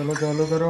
चलो चालू करो।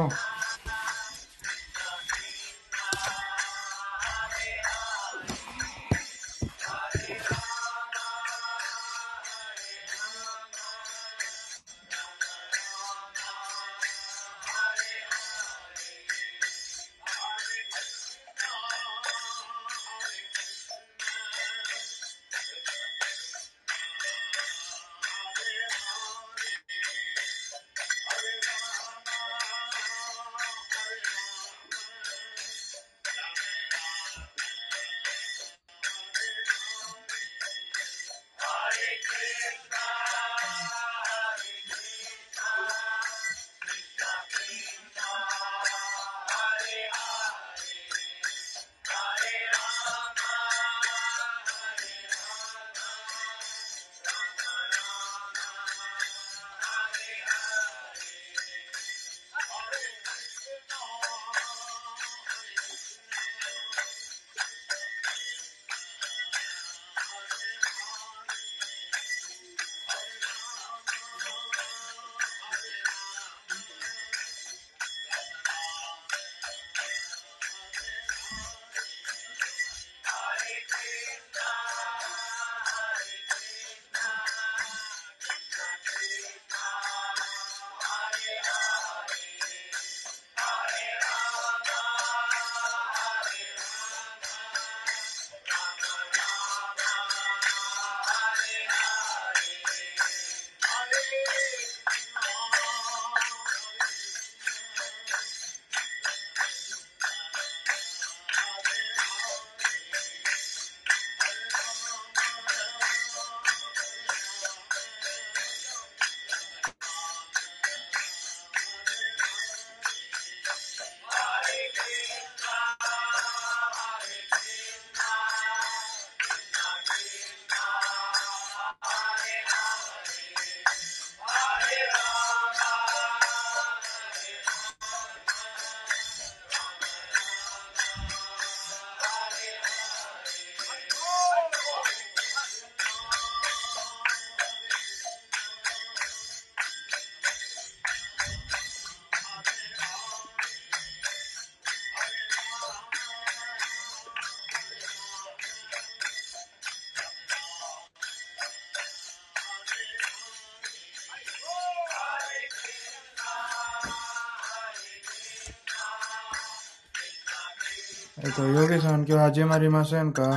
तो योगेश उनके हाजी मारी मासे उनका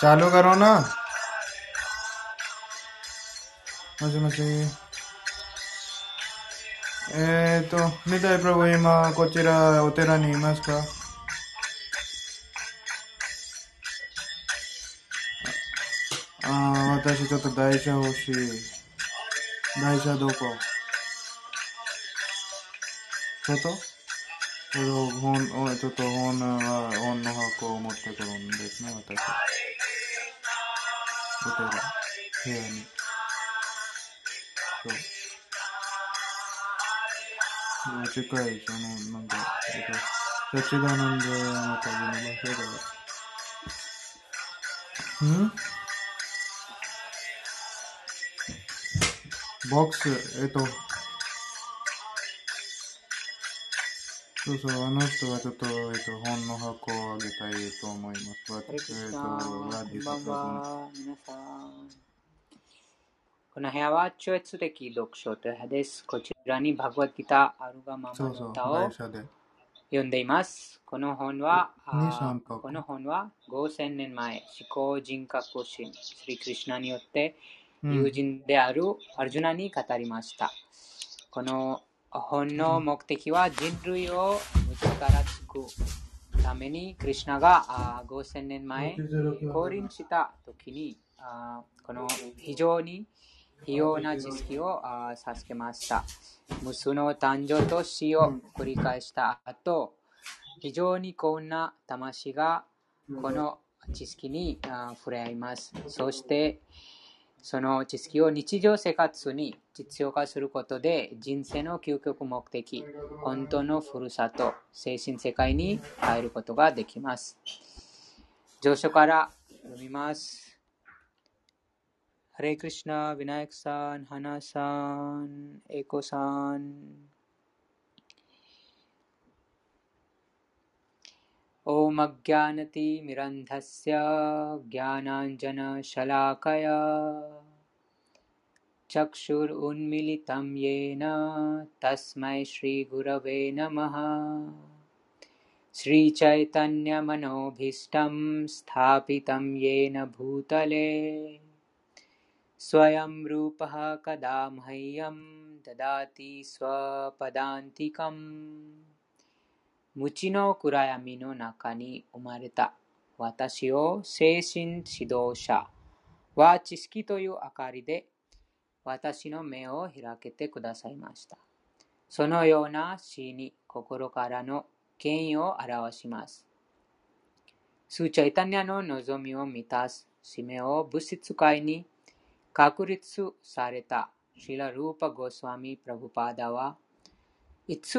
चालू करो ना। मज़े मज़े। ए तो निताय प्रभु इमा कोचिरा ओतेरा नी इमास का आ वाताशी तो तो दाइशा होशी। दाइशा दो को। तो तो? すかああー、私ちょっと台車欲しい。台車どこ外ちょっと本、は、本の箱を持ってくるんですね、私。お寺、部屋に。そう。もう近い、その、なんか、えっと、そっち側なんで、また見ましょうか。ん？ボックス、えっと、そうそう、あの人はちょっと、えっと、本の箱をあげたいと思います。えっと、ラディスこんばんは。皆さん。この部屋は超越的読書という部屋です。こちらにバグワッドギター、アルガママの歌を。読んでいます。この本は、この本は5000年前、思考人格心、スリクリシュナによってうん友人であるアルジュナに語りました。この本の目的は人類を無から救うために、クリシュナがあ5000年前、降臨した時にこの非常に費用な知識を授けました。無数の誕生と死を繰り返した後、非常に幸運な魂がこの知識に触れ合います。そして、その知識を日常生活に実用化することで人生の究極目的、本当のふるさと、精神世界に変えることができます。上書から読みます。ハレイクリシナ、ヴィナヤクさん、ハナさん、エコさん。ॐ अज्ञानतिमिरन्धस्य ज्ञानाञ्जनशलाकया। चक्षुरुन्मिलितं येन तस्मै श्रीगुरवे नमः। श्रीचैतन्यमनोभीष्टं स्थापितं येन भूतले। स्वयं रूपः कदा मह्यं ददाति स्वपदान्तिकम् 無知の暗闇の中に生まれた私を精神指導者は知識という明かりで私の目を開けてくださいました。そのような死に心からの権威を表します。スーチャイタニアの望みを満たす使命を物質界に確立されたシラ・ルーパ・ゴスワミ・プラブパーダはいつ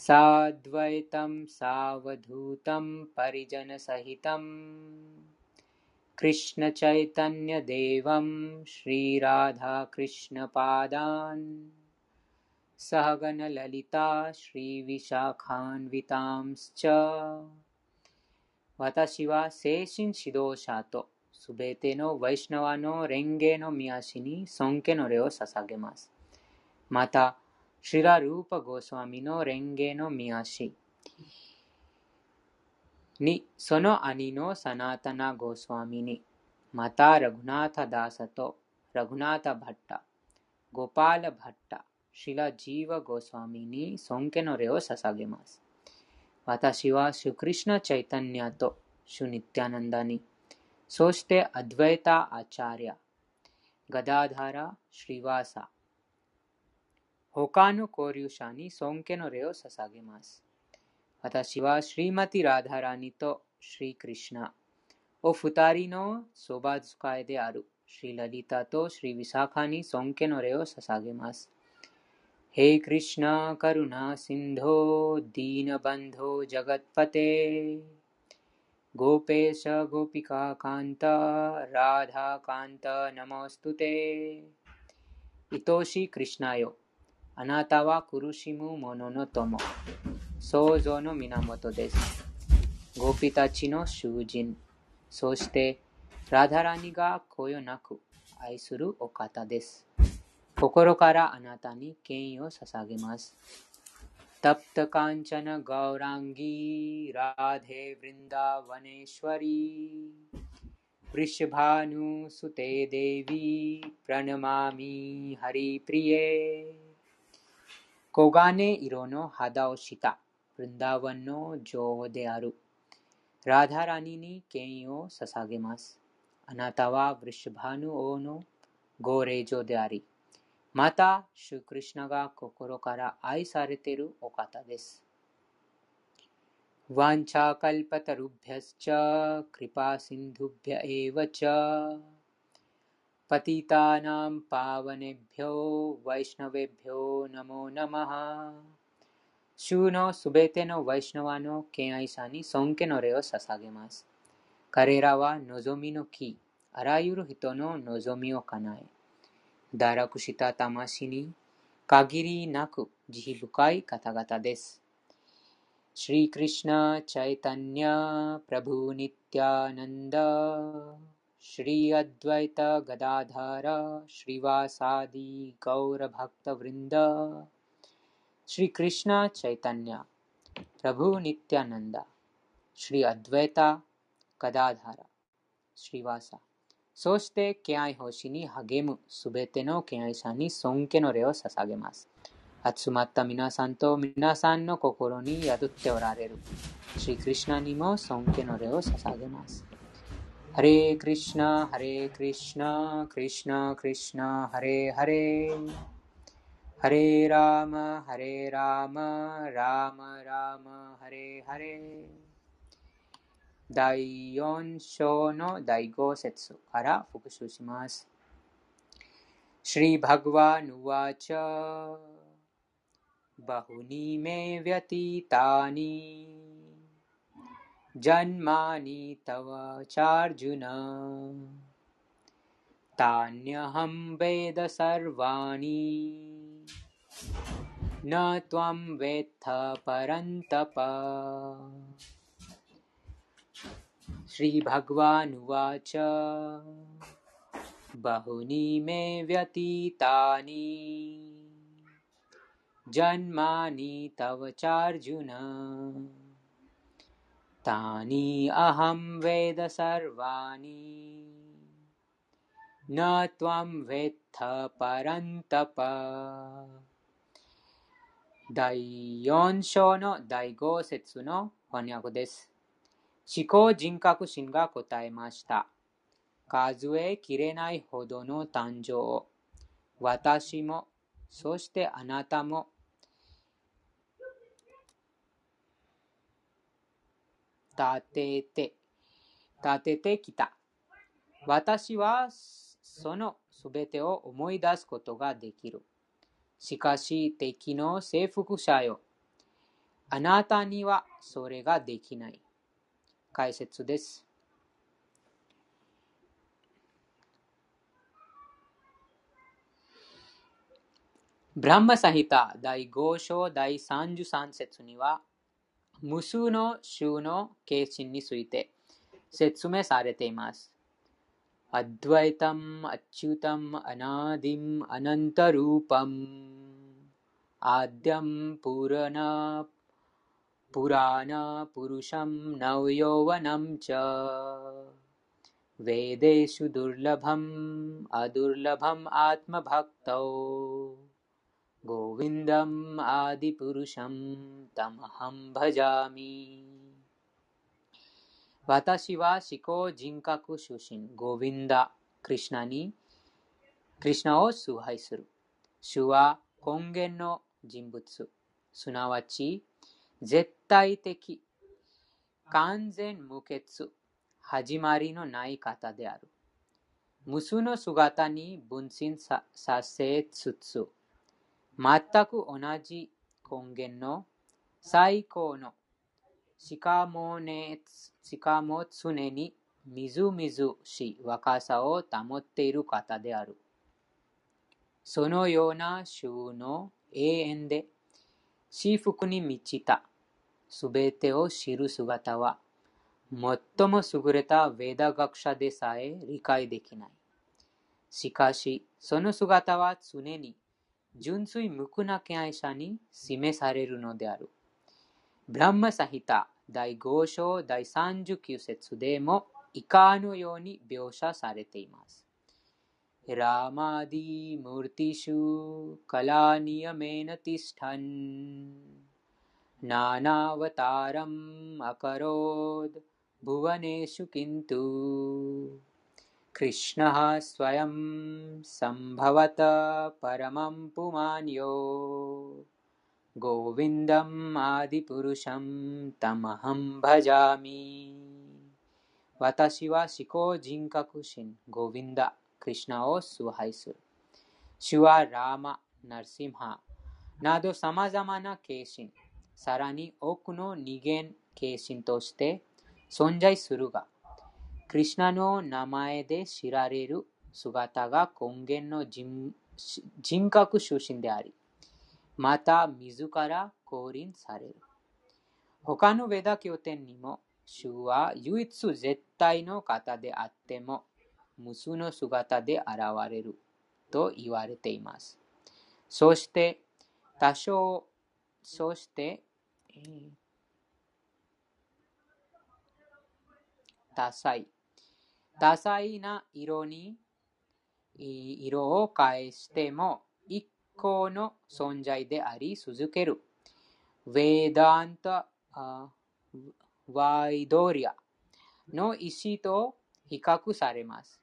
साद्वैतं सावधूतं परिजनसहितं। कृष्णचैतन्यदेवं श्रीराधाकृष्णपादान्। सहगनललिता श्रीविशाखान्वितांश्च। वत शिवा शेषिं शिदोषातो सुबेतेनो वैष्णवानो रेङ्गेनो म्यासिनी सोङ्केनो रेव ससागेमास्। माता てのワイシナワの蓮華の御足に尊敬の礼を捧げます。また、シュラ・ルーパ・ゴスワミの蓮華の御足他の交流者に尊敬の礼を捧げます。私はシリマティ・ラダラニとシリ・クリシナ、お二人のそば使いであるシリ・ラリタとシリ・ヴィサカに尊敬の礼を捧げます。हे कृष्ण करुणा सिन्धो दीनबन्धो जगत्पते गोपेश गोपिकान्त राधाकान्त नमोऽस्तु ते 愛しいクリシナよ あなたは苦しむ者の友、創造の源です。ゴピたちの囚人、そしてラダラニがこよなく愛するお方です。心からあなたに権威を捧げます。タプタカンチャナガウランギラデヴリンダワネシュワリ वृषभानुसुते देवी प्रणमामि हरिप्रिये 黄金色の肌をしたブンダーワンの女王であるラダラニに権威を捧げます。あなたはブリシュバヌ王の号令状であり、また、シュクリシナが心から愛されているお方です。ワンチャパティタナムパワネビョウ、ワイシナウベビョウ、ナモナマハ。シューノ、スベテノ、ワイシナワノ、ケアイサニ、ソンケノレオ、ササゲマス。カレラワ、ノゾミノキ、アラユルヒトノ、ノゾミオカナイ。ダラクシタタマシニ、カギリナク、ジヒブカイ、カタガタです。श्रीकृष्ण चैतन्य प्रभु ಶ್ರೀ श्री अद्वैत गदाधर श्रीवासादि ಶ್ರೀ ಕೃಷ್ಣ ಚೈತನ್ಯ ಪ್ರಭು ನಿತ್ಯಾನಂದ ಶ್ರೀ ಅದ್ವೈತ ಗದಾಧಾರ ಶ್ರೀವಾಸ ಸೋಸ್ತೆ ಕ್ಯಾಯ್ ಹೋಶಿನಿ ಹಗೇಮು ಸುಬೆತೆನೋ ಕ್ಯಾಯ್ ಶಾನಿ ಸೋಂಕೆನೋ ರೇವೋ ಸಸಾಗೆ ಮಾಸ್ ಅತ್ಸು ಅತ್ಸುಮತ್ತ ಮಿನಾಸಾಂತೋ ಮಿನಾಸಾನ್ನೋ ಕೊಕೊರೋನಿ ಯದುತ್ತೆವರಾರೆರು ಶ್ರೀಕೃಷ್ಣ ನಿಮೋ ಸೋಂಕೆನೋ ರೇವೋ ಸಸಾಗೆ ಮಾಸ್ हरे कृष्ण हरे कृष्ण कृष्ण कृष्ण, हरे हरे। हरे राम हरे राम राम राम, हरे हरे। दाइयो नो दाइगो सेत्सु, हरा फुकुशुशिमास श्री भगवान उवाच बहुनी में व्यतीतानी। जन्मानि तव चार्जुन। तान्यहं वेद सर्वाणि। न त्वं वेत्थ परन्तप। श्रीभगवानुवाच। बहूनि मे व्यतीतानि। जन्मानि तव चार्जुन तानि अहं वेद सर्वाणि न त्वं वेत्थ परन्तप 第4章の第5節の翻訳です。思考人格心が答えました。数えきれないほどの誕生。私も、そしてあなたも、 立てて、立ててきた。私はそのすべてを思い出すことができる。しかし敵の征服者よ。あなたにはそれができない。解説です。ブランマサヒタ第5章第33節には、無数の州の形心について説明されています。アドワイタム、アチュタム、アナディム、アナンタルーパム、アディム、プラナ、プラナ、プルシャム、ナウヨワナムチャ。वेदेषु दुर्लभम् अदुर्लभम् आत्मभक्तौ गोविन्दम् आदिपुरुषं तमहं भजामि 私は思考人格出身、ゴヴィンダ、クリシナに、クリシナを崇拝する。主は根源の人物、すなわち絶対的、完全無欠、始まりのない方である。無数の姿に分身させつつ、 全く同じ根源の最高のしかもね、しかも常にみずみずしい若さを保っている方である。そのような衆の永遠で、私服に満ちたすべてを知る姿は、最も優れたヴェダ学者でさえ理解できない。しかし、その姿は常に純粋無垢な敬愛者に示されるのである。ブランマサヒタ第5章第39節でも以下のように描写されています。ラマディ・ムルティシュ・カラニヤメナティスタンナナワタ कृष्णः स्वयं सम्भवत परमं पुमान्यो गोविन्दम् आदिपुरुषं तमहं भजामि 私は思考人格心、ゴヴィンダ、クリシナを崇拝する。主はラーマ、ナルシムハなど様々な形心、さらに多くの二元形心として存在するが、 クリシナの名前で知られる姿が根源の人格出身であり、また自ら降臨される。他のベダ経典にも、主は唯一絶対の方であっても、無数の姿で現れると言われています。そして、多少、そして、多彩。多彩な色に色を返しても一個の存在であり続ける。ヴェダンタ・ワイドリアの意思と比較されます。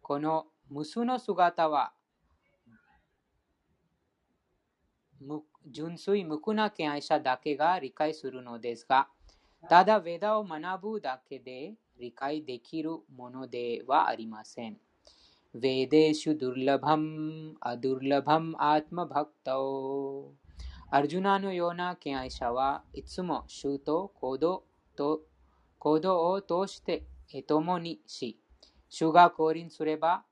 この無数の姿は純粋無垢な敬愛者だけが理解するのですが、ただ、ヴェダを学ぶだけで理解できるものではありません。वेदेषु दुर्लभम् अदुर्लभम् आत्मभक्तौ アルジュナのような敬愛者はいつも衆と行動と行動を通して共にし、主が降臨すれば、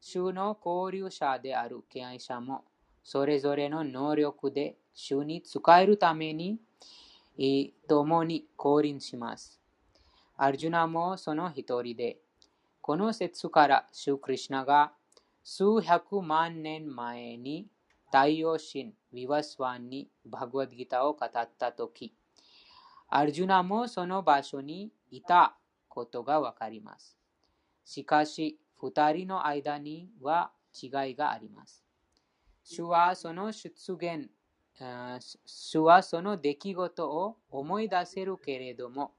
主の交流者である敬愛者も、それぞれの能力で主に使えるために、共に降臨します。 アルジュナもその一人で、この説からシュークリシナが数百万年前に太陽神ヴィワスワンにバグワッドギターを語ったとき、アルジュナもその場所にいたことがわかります。しかし、二人の間には違いがあります。主はその出現、主はその出来事を思い出せるけれども、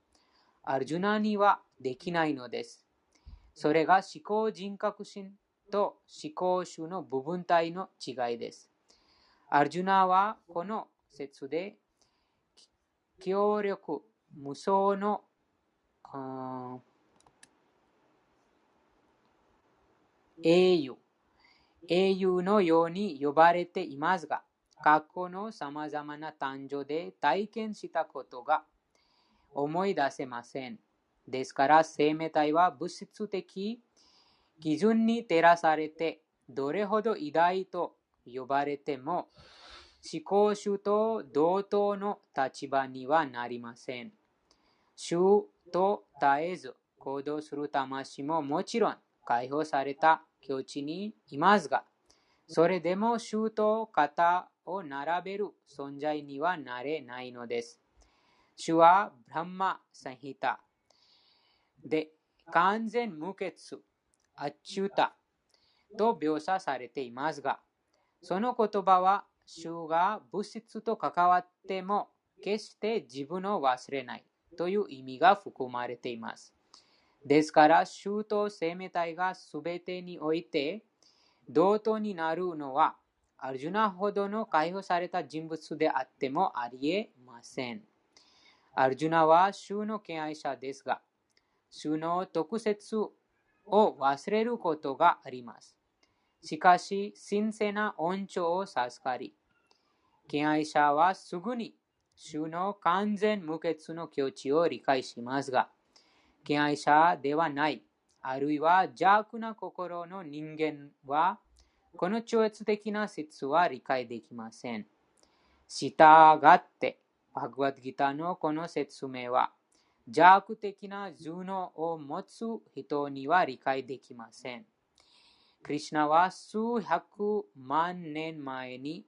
アルジュナにはできないのです。それが思考人格心と思考種の部分体の違いです。アルジュナはこの説で協力無双の英雄英雄のように呼ばれていますが過去のさまざまな誕生で体験したことが思い出せません。ですから生命体は物質的基準に照らされてどれほど偉大と呼ばれても思考主と同等の立場にはなりません。主と絶えず行動する魂ももちろん解放された境地にいますが、それでも主と肩を並べる存在にはなれないのです。主はブランマ・サヒタで完全無欠、アッチュタと描写されていますが、その言葉は主が物質と関わっても決して自分を忘れないという意味が含まれています。ですから、主と生命体が全てにおいて同等になるのは、アルジュナほどの解放された人物であってもありえません。アルジュナは主の敬愛者ですが、主の特設を忘れることがあります。しかし、神聖な恩寵を授かり、敬愛者はすぐに主の完全無欠の境地を理解しますが、敬愛者ではない、あるいは邪悪な心の人間は、この超越的な説は理解できません。したがって、バグワッドギターのこの説明は、邪悪的な頭脳を持つ人には理解できません。クリシナは数百万年前に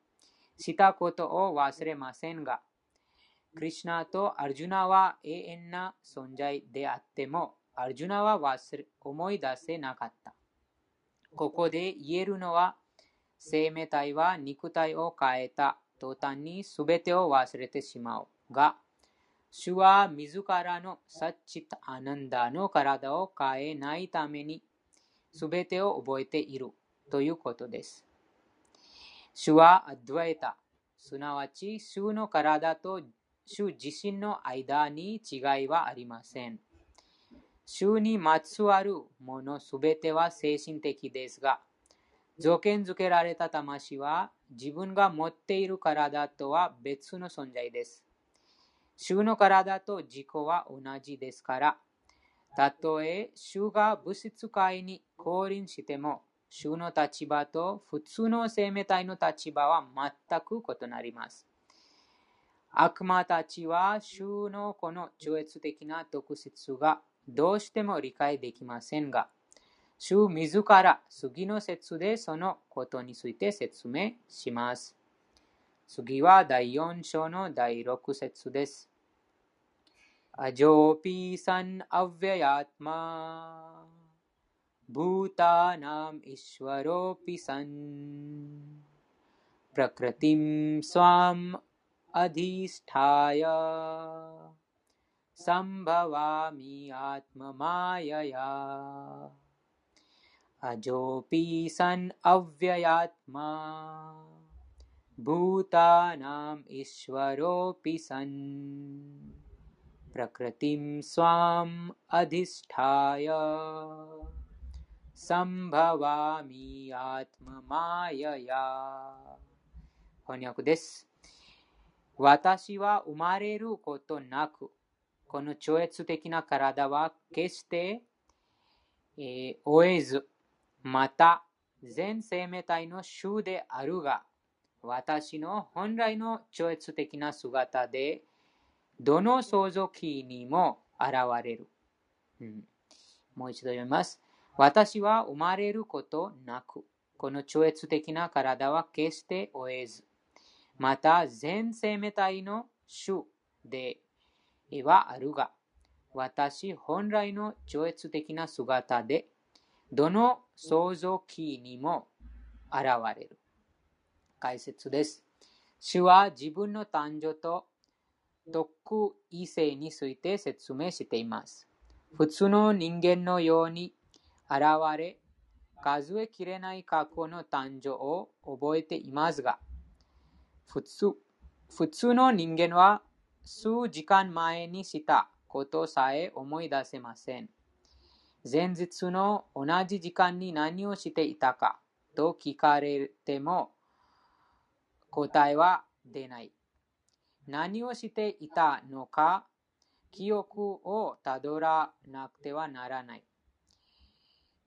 したことを忘れませんが、クリシナとアルジュナは永遠な存在であっても、アルジュナは忘れ思い出せなかった。ここで言えるのは、生命体は肉体を変えた途端に全てを忘れてしまうが、主は自らのサッチタアナンダの体を変えないために全てを覚えているということです。主はアドワイタ、すなわち主の体と主自身の間に違いはありません。主にまつわるものすべては精神的ですが、条件付けられた魂は自分が持っている体とは別の存在です。主の体と自己は同じですから、たとえ主が物質界に降臨しても、主の立場と普通の生命体の立場は全く異なります。悪魔たちは主のこの超越的な特質がどうしても理解できませんが、主自ら次の説でそのことについて説明します。次は第4章の第6節です。अजोऽपि सन् अव्ययात्मा भूतानाम् ईश्वरोऽपि सन् प्रकृतिं स्वाम् अधिष्ठाय सम्भवामि आत्ममायया अजोऽपि सन् अव्ययात्मा भूतानाम् ईश्वरोऽपि सन् प्रकृतिं स्वाम् अधिष्ठाय सम्भवामि आत्ममायया 翻訳です。私は生まれることなく、この超越的な体は決して、えー終えず、 また全生命体の主であるが、私の本来の超越的な姿で、どの創造機にも現れる。うんもう一度読みます。私は生まれることなく、この超越的な体は決して終えず、また全生命体の主ではあるが、私本来の超越的な姿で、どの創造機にも現れる。解説です。主は自分の誕生と特異性について説明しています。普通の人間のように現れ、数えきれない過去の誕生を覚えていますが、普通普通の人間は数時間前にしたことさえ思い出せません。前日の同じ時間に何をしていたかと聞かれても答えは出ない。何をしていたのか記憶をたどらなくてはならない。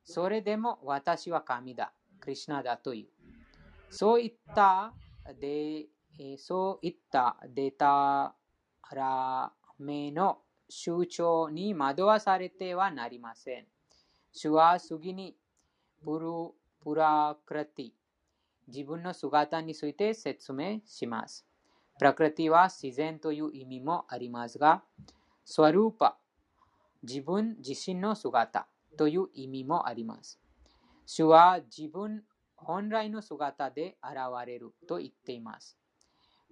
それでも私は神だ、クリシナだという。そういったで、そういったデタラメの周長に惑わされてはなりません。主は次にプルプラクラティ、自分の姿について説明します。プラクラティは自然という意味もありますが、スワルーパ、自分自身の姿という意味もあります。主は自分本来の姿で現れると言っています。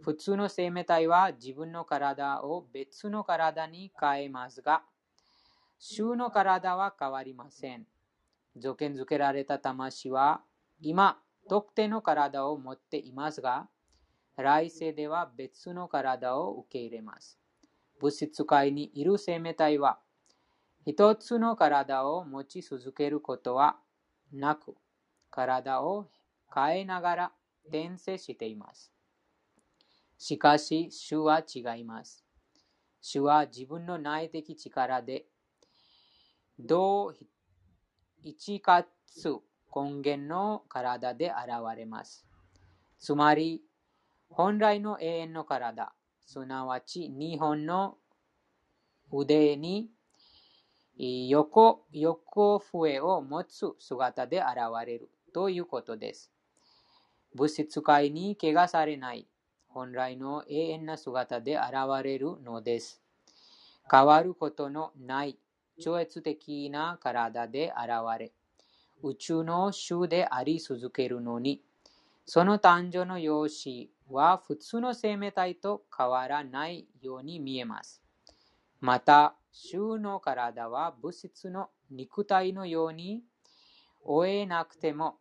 普通の生命体は自分の体を別の体に変えますが、主の体は変わりません。条件付けられた魂は今、特定の体を持っていますが、来世では別の体を受け入れます。物質界にいる生命体は、一つの体を持ち続けることはなく、体を変えながら転生しています。しかし、主は違います。主は自分の内的力で、同一かつ根源の体で現れます。つまり、本来の永遠の体、すなわち日本の腕に横横笛を持つ姿で現れるということです。物質界に怪我されない本来の永遠な姿で現れるのです。変わることのない超越的な体で現れ、宇宙の主であり続けるのに、その誕生の様子は普通の生命体と変わらないように見えます。また、主の体は物質の肉体のように追えなくても、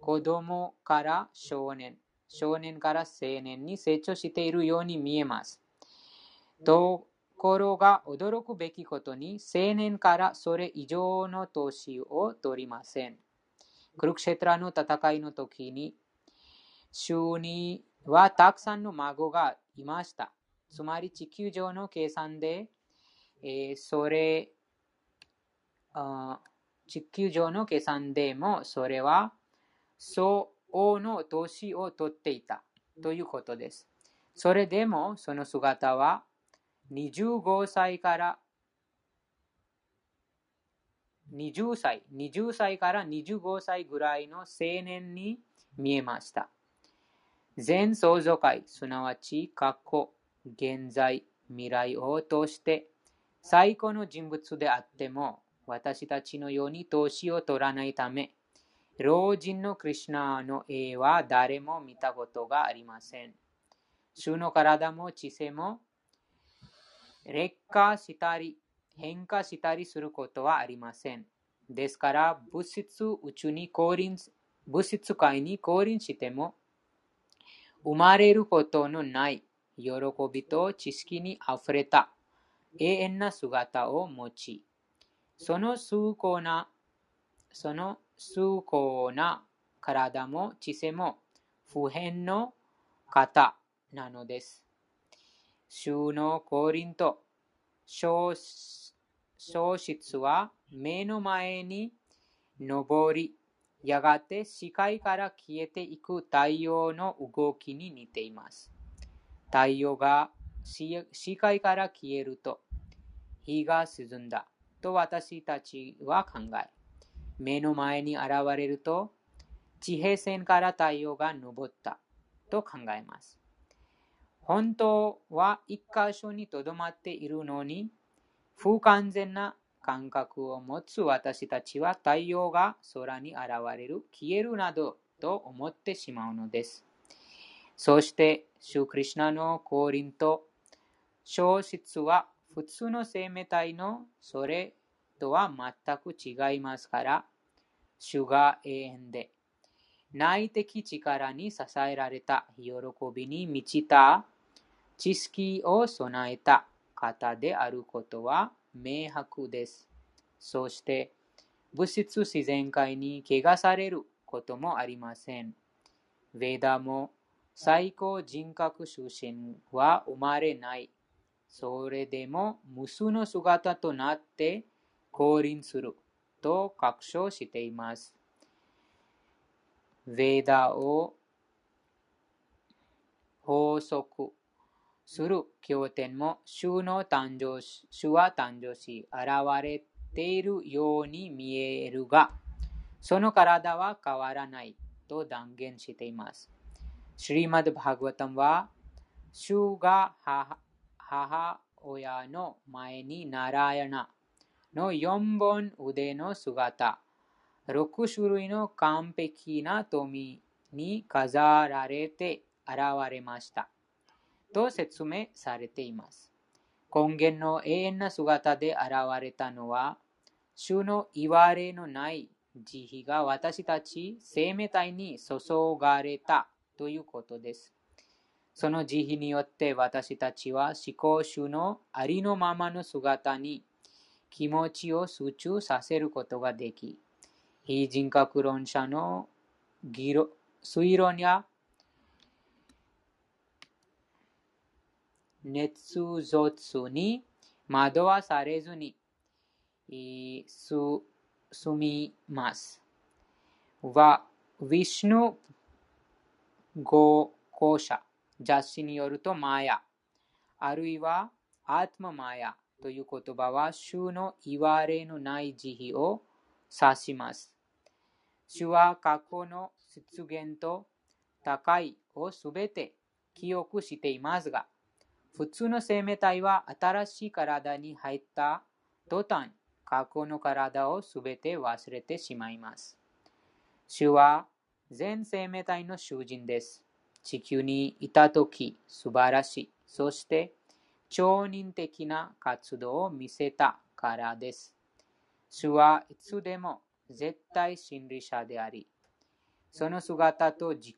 子供から少年、少年から青年に成長しているように見えます。ところが驚くべきことに、青年からそれ以上の年を取りません。クルクシェトラの戦いの時に、州にはたくさんの孫がいました。つまり地球上の計算で、えーそれあー地球上の計算でもそれは相応の年を取っていたということです。それでもその姿は25歳から20歳、20歳から25歳ぐらいの青年に見えました。全創造界、すなわち過去、現在、未来を通して最高の人物であっても私たちのように年を取らないため老人のクリシュナの絵は誰も見たことがありません。主の体も知性も劣化したり変化したりすることはありません。ですから物質宇宙に降臨物質界に降臨しても生まれることのない喜びと知識にあふれた永遠な姿を持ち、その崇高な、その崇高な体も知性も普遍の方なのです。衆の降臨と消失は目の前に上り、やがて視界から消えていく太陽の動きに似ています。太陽が視界から消えると、日が沈んだと私たちは考え、目の前に現れると、地平線から太陽が昇ったと考えます。本当は一箇所にとどまっているのに、不完全な感覚を持つ私たちは太陽が空に現れる、消えるなどと思ってしまうのです。そして、シュクリシナの降臨と消失は普通の生命体のそれとは全く違いますから、主が永遠で、内的力に支えられた喜びに満ちた知識を備えた方であることは明白です。そして、物質自然界に汚されることもありません。ヴェダも最高人格出身は生まれない。それでも無数の姿となって降臨すると確証しています。ヴェダを法則する経典も主の誕生主は誕生し現れているように見えるが、その体は変わらないと断言しています。シリマド・バーグワタンは、主が母親の前にナラヤナの4本腕の姿、6種類の完璧な富に飾られて現れました。と説明されています。根源の永遠な姿で現れたのは、主の言われのない慈悲が私たち生命体に注がれたということです。その慈悲によって私たちは思考主のありのままの姿に気持ちを集中させることができ、非人格論者の議論推論や熱卒に惑わされずに住みます。は、ウィシュヌ語校舎雑誌によるとマヤ、あるいはアートママヤという言葉は主の言われのない慈悲を指します。主は過去の出現と高いをすべて記憶していますが、普通の生命体は新しい体に入った途端、過去の体をすべて忘れてしまいます。主は全生命体の囚人です。地球にいたとき素晴らしい。そして超人的な活動を見せたからです。主はいつでも絶対真理者であり、その姿と自己、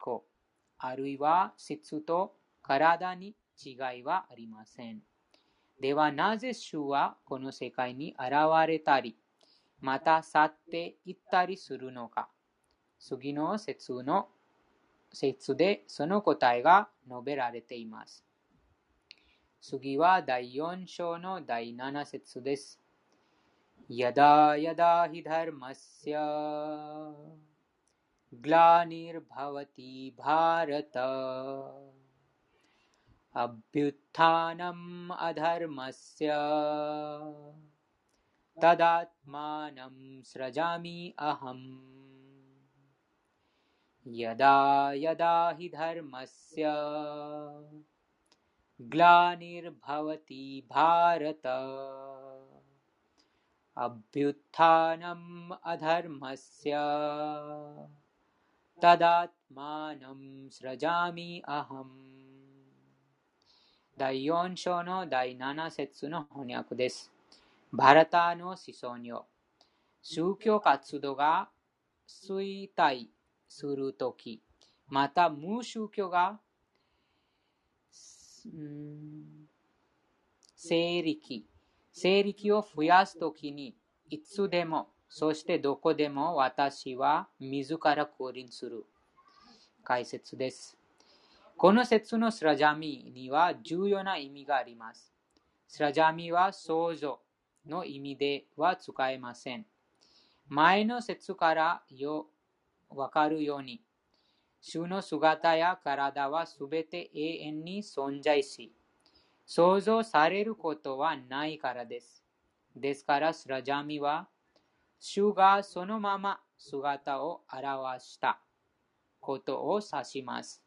あるいは質と体に違いはありません。ではなぜ主はこの世界に現れたり、また去っていったりするのか。次の説の説でその答えが述べられています。सुगिवा दायोऽंशो नो दायि नासित् यदा यदा हि धर्मस्य ग्लानिर्भवति भारत। अभ्युत्थानम् अधर्मस्य। तदात्मानं सृजामि अहम्। यदा यदा हि धर्मस्य ग्लानिर्भवति भारत अभ्युत्थानम् अधर्मस्य तदात्मानं सृजामि अहम् 第4章の第7節の翻訳です。バラタの思想に宗教活動が衰退するとき、また無宗教が 西力。西力を増やすときに、いつでも、そしてどこでも私は自ら降臨する。解説です。この説のスラジャミには重要な意味があります。スラジャミは想像の意味では使えません。前の説からよわかるように、主の姿や体はすべて永遠に存在し、想像されることはないからです。ですから、スラジャミは、主がそのまま姿を表したことを指します。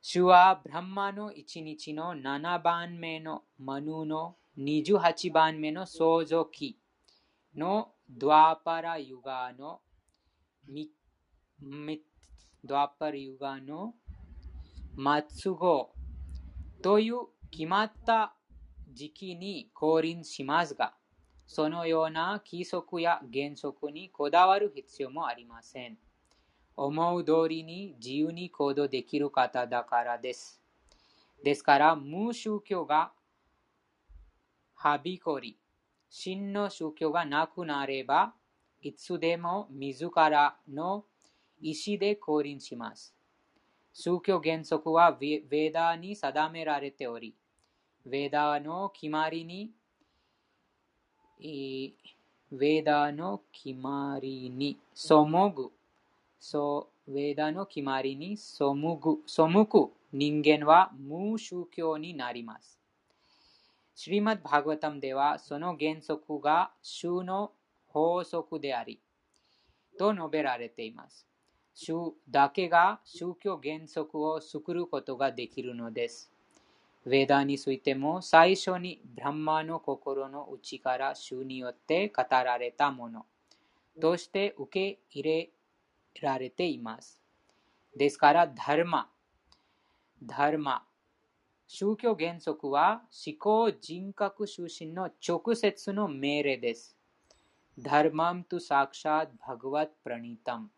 主はブランマの一日の7番目のマヌの28番目の創造期のドアパラユガの3ドアパリウガの末後という決まった時期に降臨しますが、そのような規則や原則にこだわる必要もありません。思う通りに自由に行動できる方だからです。ですから、無宗教がはびこり、真の宗教がなくなれば、いつでも自らの意思で降臨します。宗教原則はヴェダーに定められており、ヴェダーの決まりに、ヴェダーの決まりに背ぐ、そう、ヴェダーの決まりに背ぐ背く人間は無宗教になります。シリマッバーガタムではその原則が宗の法則であり、と述べられています。主だけが宗教原則を作ることができるのです。ウェダについても最初にブランマの心の内から主によって語られたものとして受け入れられています。ですから、ダルマ、ダルマ、宗教原則は思考人格出身の直接の命令です。ダルマムとサクシャッバグワップラニタム。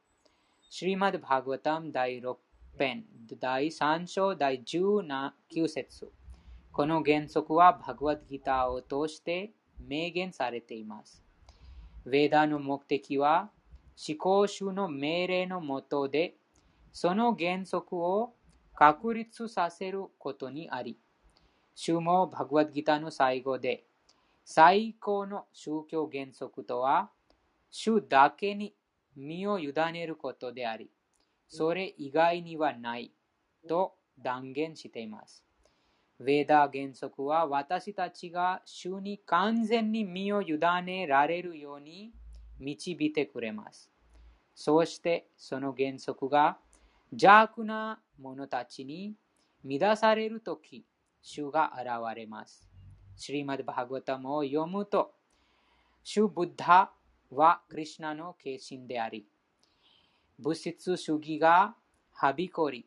シリマド・バグワタム第6編第3章第19節この原則はバグワッドギターを通して明言されています。ヴェーダの目的は思考主の命令のもとでその原則を確立させることにあり、主もバグワッドギターの最後で最高の宗教原則とは主だけに身を委ねることであり、それ以外にはないと断言しています。ヴェーダ原則は私たちが主に完全に身を委ねられるように導いてくれます。そしてその原則が邪悪な者たちに乱されるとき、主が現れます。シリマド・バハグタムを読むと、主ブッダはクリュナの化身であり、物質主義がはびこり、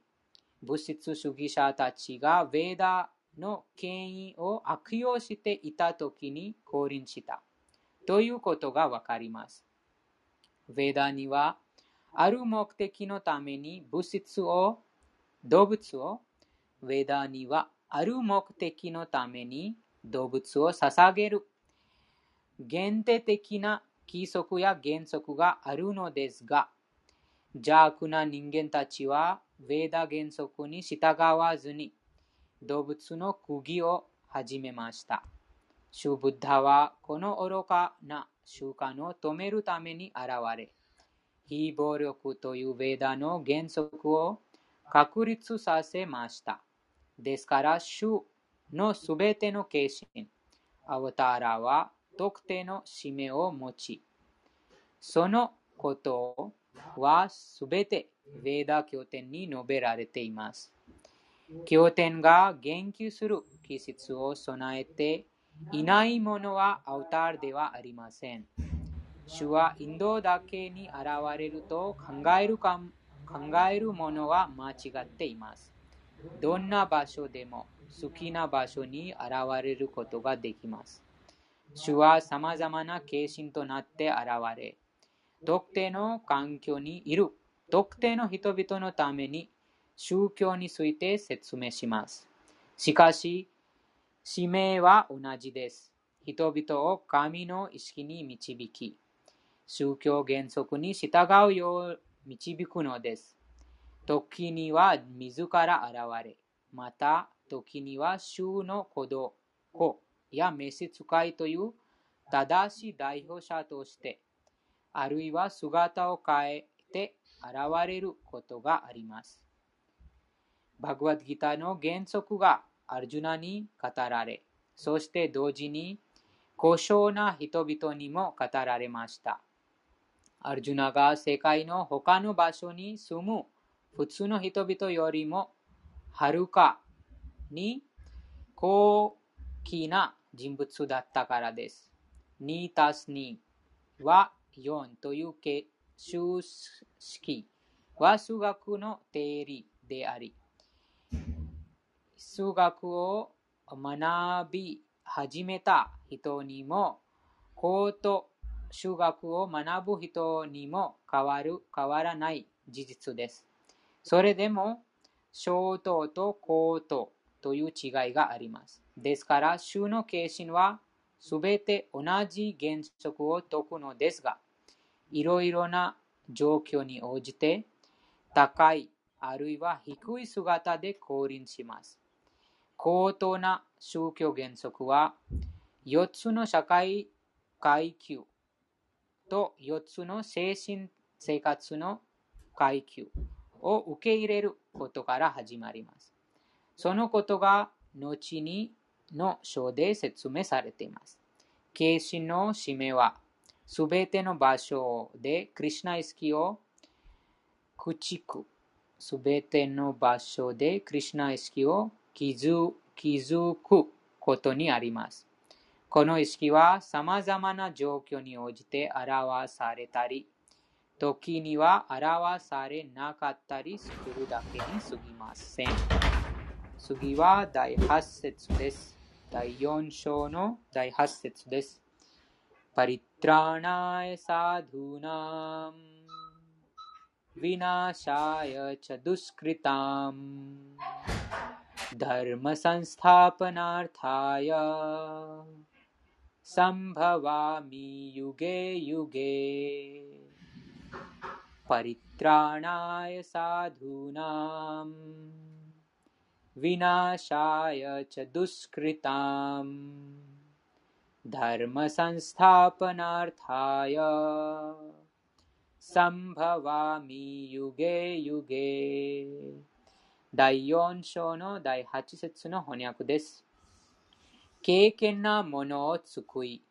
物質主義者たちがヴェーダの権威を悪用していたときに降臨したということがわかります。ヴェーダにはある目的のために物質を、動物を、ヴェーダにはある目的のために動物を捧げる限定的な規則や原則があるのですが、邪悪な人間たちは、ヴェーダ原則に従わずに、動物の釘を始めました。シュブッダはこの愚かな習慣を止めるために現れ、非暴力というヴェーダの原則を確立させました。ですから、主のすべての化身、アウターラは特定の使命を持ち、そのことはすべてヴェーダ経典に述べられています。経典が言及する季節を備えていないものはアウターではありません。主はインドだけに現れると考えるか考えるものは間違っています。どんな場所でも好きな場所に現れることができます。主は様々な化身となって現れ、特定の環境にいる特定の人々のために宗教について説明します。しかし、使命は同じです。人々を神の意識に導き、宗教原則に従うよう導くのです。時には自ら現れ、また時には衆の子供や召使いという正しい代表者として、あるいは姿を変えて現れることがあります。バグワッドギターの原則がアルジュナに語られ、そして同時に高尚な人々にも語られました。アルジュナが世界の他の場所に住む普通の人々よりもはるかに高貴な人物だったからです。2たす2は4という数式は数学の定理であり、数学を学び始めた人にも、高等数学を学ぶ人にも変わる、変わらない事実です。それでも、小等と高等という違いがあります。ですから、衆の形心はすべて同じ原則を解くのですが、いろいろな状況に応じて、高いあるいは低い姿で降臨します。高等な宗教原則は、4つの社会階級と4つの精神生活の階級を受け入れることから始まります。そのことが後にの章で説明されています。形心の使命は、すべての場所でクリュナ意識を駆逐、すべての場所でクリュナ意識を気づくことにあります。この意識は様々な状況に応じて表されたり、時には表されなかったりするだけに過ぎません。सुगिवा दैहास्यो दैहास्य परित्राणाय साधूना विनाशाय च दुष्कृताम् धर्मसंस्थापनार्थाय सम्भवामि युगे युगे परित्राणाय साधूनाम् विनाशाय च दुष्कृताम् धर्मसंस्थापनार्थाय संभवामि युगे युगे 第4章の第8節の翻訳です。敬虔なものを救い、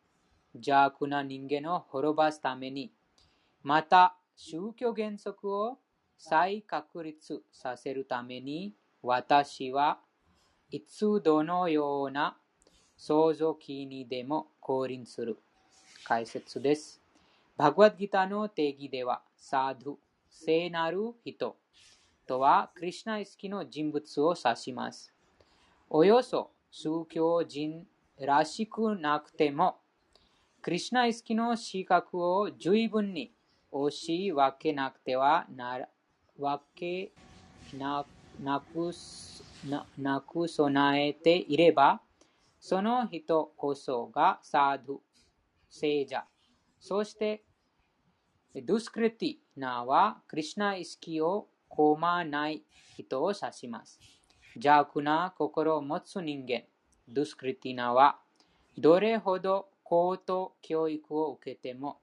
邪悪な人間を滅ばすために、また宗教原則を再確立させるために、 私はいつどのような創造期にでも降臨する解説です。バグワッドギターの定義では、サードゥ、聖なる人とは、クリュナ意識の人物を指します。およそ宗教人らしくなくても、クリュナ意識の資格を十分に押し分けなくてはなわけなくなくななく備えていれば、その人こそがサード、聖者、そして、ドゥスクリティナは、クリュナ意識をこまない人を指します。邪悪な心を持つ人間、ドゥスクリティナは、どれほど高等教育を受けても、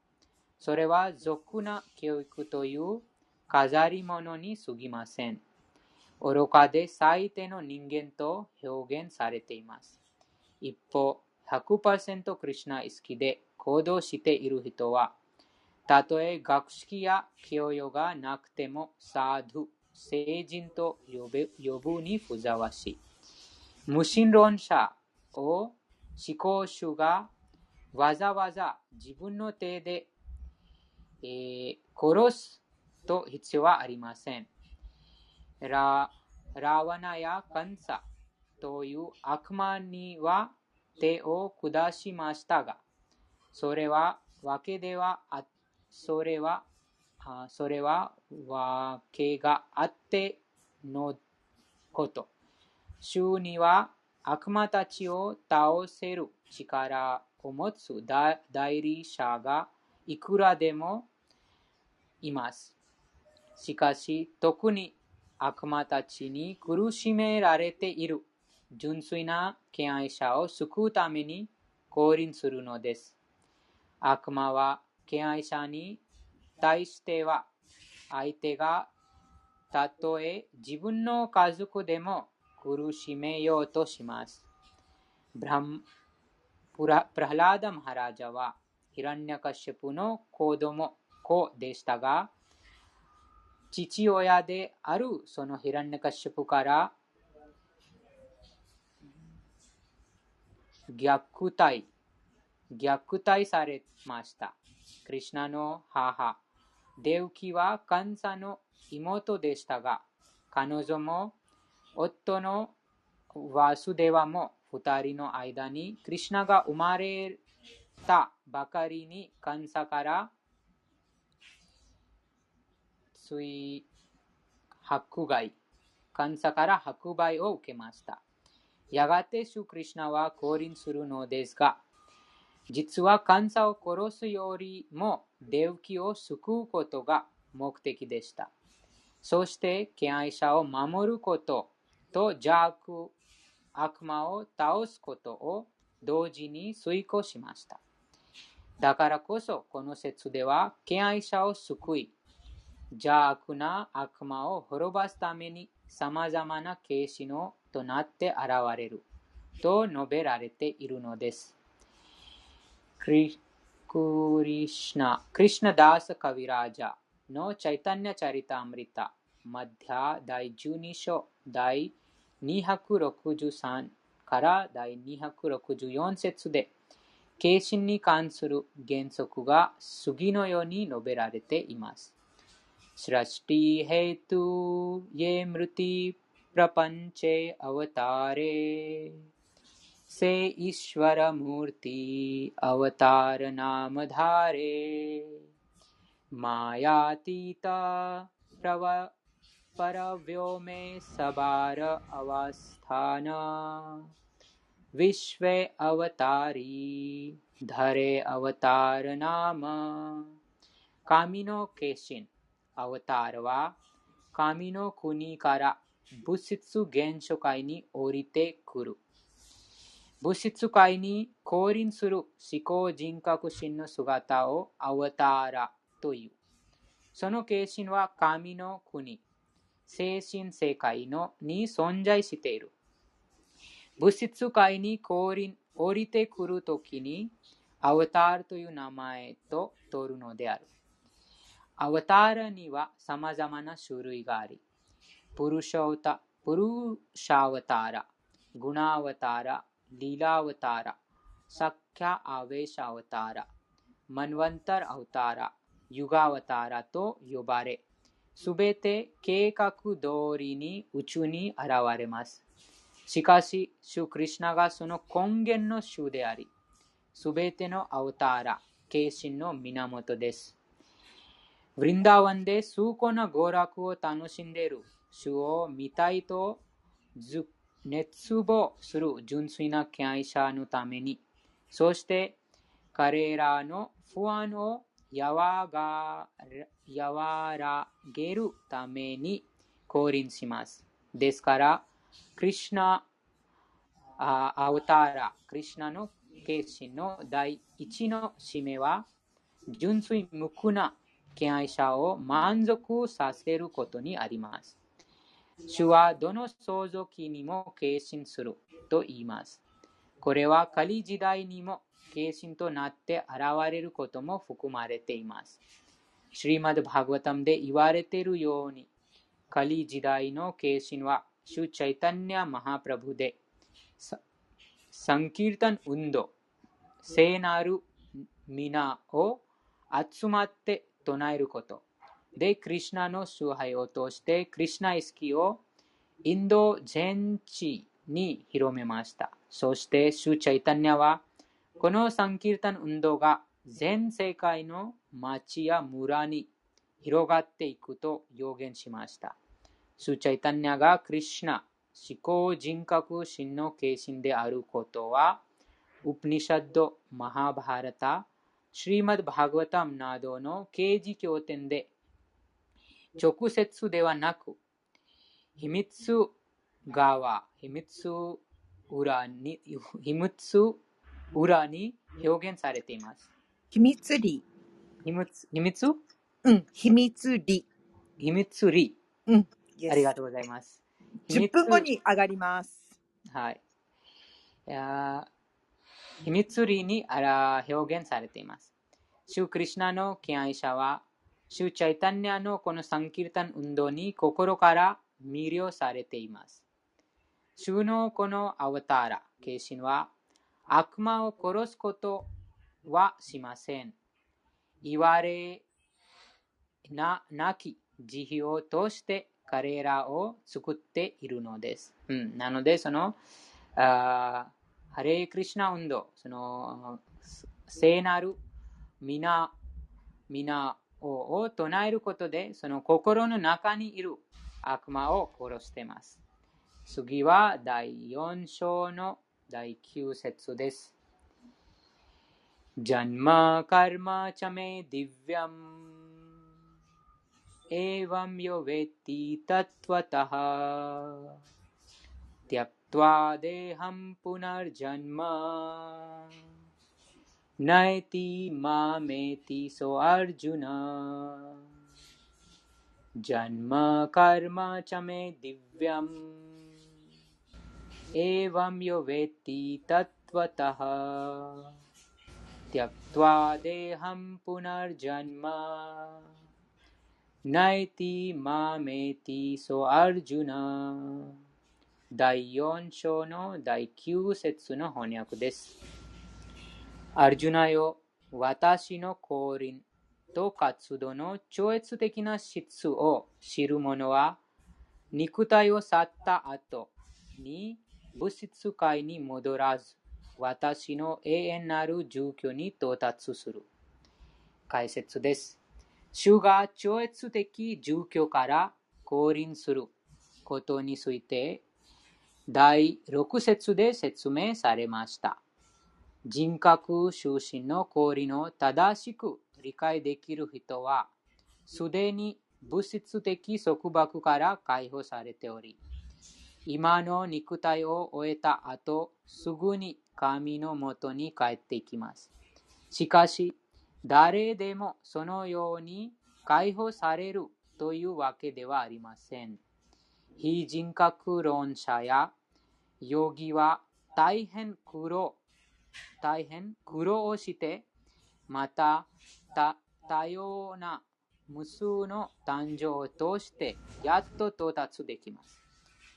それは俗な教育という飾り物に過ぎません。愚かで最低の人間と表現されています。一方、100%クリュナ意識で行動している人は、たとえ学識や教養がなくても、サードゥ、聖人と呼ぶにふざわしい。無神論者を思考主がわざわざ自分の手で、えー、殺すと必要はありません。ララワナやカンサという悪魔には手を下しましたが、それはわけではあ、それは、それはわけがあってのこと。主には悪魔たちを倒せる力を持つ代理者がいくらでもいます。しかし、特に悪魔たちに苦しめられている純粋な敬愛者を救うために降臨するのです。悪魔は敬愛者に対しては相手がたとえ自分の家族でも苦しめようとします。ブラムプラプラハラダ・マハラジャはヒラニャカシュプの子供子でしたが、父親であるそのヒランニャカシュプから虐待、虐待されました。クリシナの母、デウキはカンサの妹でしたが、彼女も夫のワスデワも二人の間にクリシナが生まれたばかりにカンサから追迫害、カンサから迫害を受けました。やがてシュクリシナは降臨するのですが、実はカンサを殺すよりもデウキを救うことが目的でした。そして敬愛者を守ることと邪悪、悪魔を倒すことを同時に遂行しました。だからこそこの説では敬愛者を救い、邪悪な悪魔を滅ばすために様々な形式のとなって現れると述べられているのです。クリシナ、クリシナダーサカビラージャのチャイタニャチャリタアムリタ、マディア第12章第263から第264節で、形心に関する原則が次のように述べられています。सृष्टि हेतु ये मृति प्रपंचे अवतारे। से ईश्वर मूर्ति अवतार नाम धारे मायातीता प्रव परव्यो में सबार अवस्थान। विश्व अवतारी, धरे अवतार नाम। कामिनो केशिन। アウタールは神の国から物質現象界に降りてくる。物質界に降臨する思考人格心の姿をアウターラという。その形心は神の国、精神世界のに存在している。物質界に降臨降りてくるときに、アウタールという名前と取るのである。アワターラには様々な種類があり、プルシャウタ、プルシャワターラ、グナアワターラ、リラアワターラ、サッキャアウェシャアワターラ、マンワンタラアワターラ、ユガアワターラと呼ばれ、すべて計画通りに宇宙に現れます。しかし、シュクリシナがその根源の主であり、すべてのアウターラ、形心の源です。ブリンダーワンで崇高な娯楽を楽しんでいる主を見たいと熱望する純粋な敬愛者のために、そして彼らの不安を和が和らげるために降臨します。ですから、クリシナアウターラ、クリシナの形心の第一の使命は、純粋無垢な敬愛者を満足させることにあります。主はどの創造期にも献身すると言います。これは仮時代にも献身となって現れることも含まれています。シリマド・バグワタムで言われているように、仮時代の献身は、主チャイタニア・マハプラブで、サンキルタン・ウンド、聖なる皆を集まって唱えること。で、クリシナの崇拝を通して、クリシナ意識をインド全地に広めました。そして、シュチャイタニアは、このサンキルタン運動が全世界の町や村に広がっていくと予言しました。シュチャイタニアがクリシナ、思考人格心の化身であることは、ウプニシャッド、マハバハラタ、シリマド・バーガタムなどの刑事経典で直接ではなく、秘密側、秘密裏に秘密裏に表現されています。秘密裏。秘密秘密うん、秘密裏。秘密裏。うん、ありがとうございます。10分後に上がります。はい。いや秘密裏に表現されています。シュークリシナの敬愛者は、シューチャイタンニャのこのサンキルタン運動に心から魅了されています。シューのこのアワターラ、化身は、悪魔を殺すことはしません。言われななき慈悲を通して彼らを作っているのです。うん、なので、その、あハレークリシナ運動、その、聖なる皆、皆を唱えることで、その心の中にいる悪魔を殺しています。次は第4章の第9節です。जन्म कर्म च मे दिव्यम् एवं यो वेत्ति तत्त्वतः त्यक्त्वा देहं पुनर्जन्म। नयति मामेति सो अर्जुन। जन्म कर्म च मे दिव्यम्। एवं यो वेत्ति तत्त्वतः। त्यक्त्वा देहं पुनर्जन्म। नैति मामेति सो अर्जुन। 第4章の第9節の翻訳です。アルジュナよ、私の降臨と活動の超越的な質を知る者は、肉体を去った後に物質界に戻らず、私の永遠なる住居に到達する。解説です。主が超越的住居から降臨することについて、第6節で説明されました。人格出身の降臨を正しく理解できる人は、すでに物質的束縛から解放されており、今の肉体を終えた後、すぐに神のもとに帰っていきます。しかし、誰でもそのように解放されるというわけではありません。非人格論者やヨギは大変苦労、大変苦労をして、またた多様な無数の誕生を通してやっと到達できます。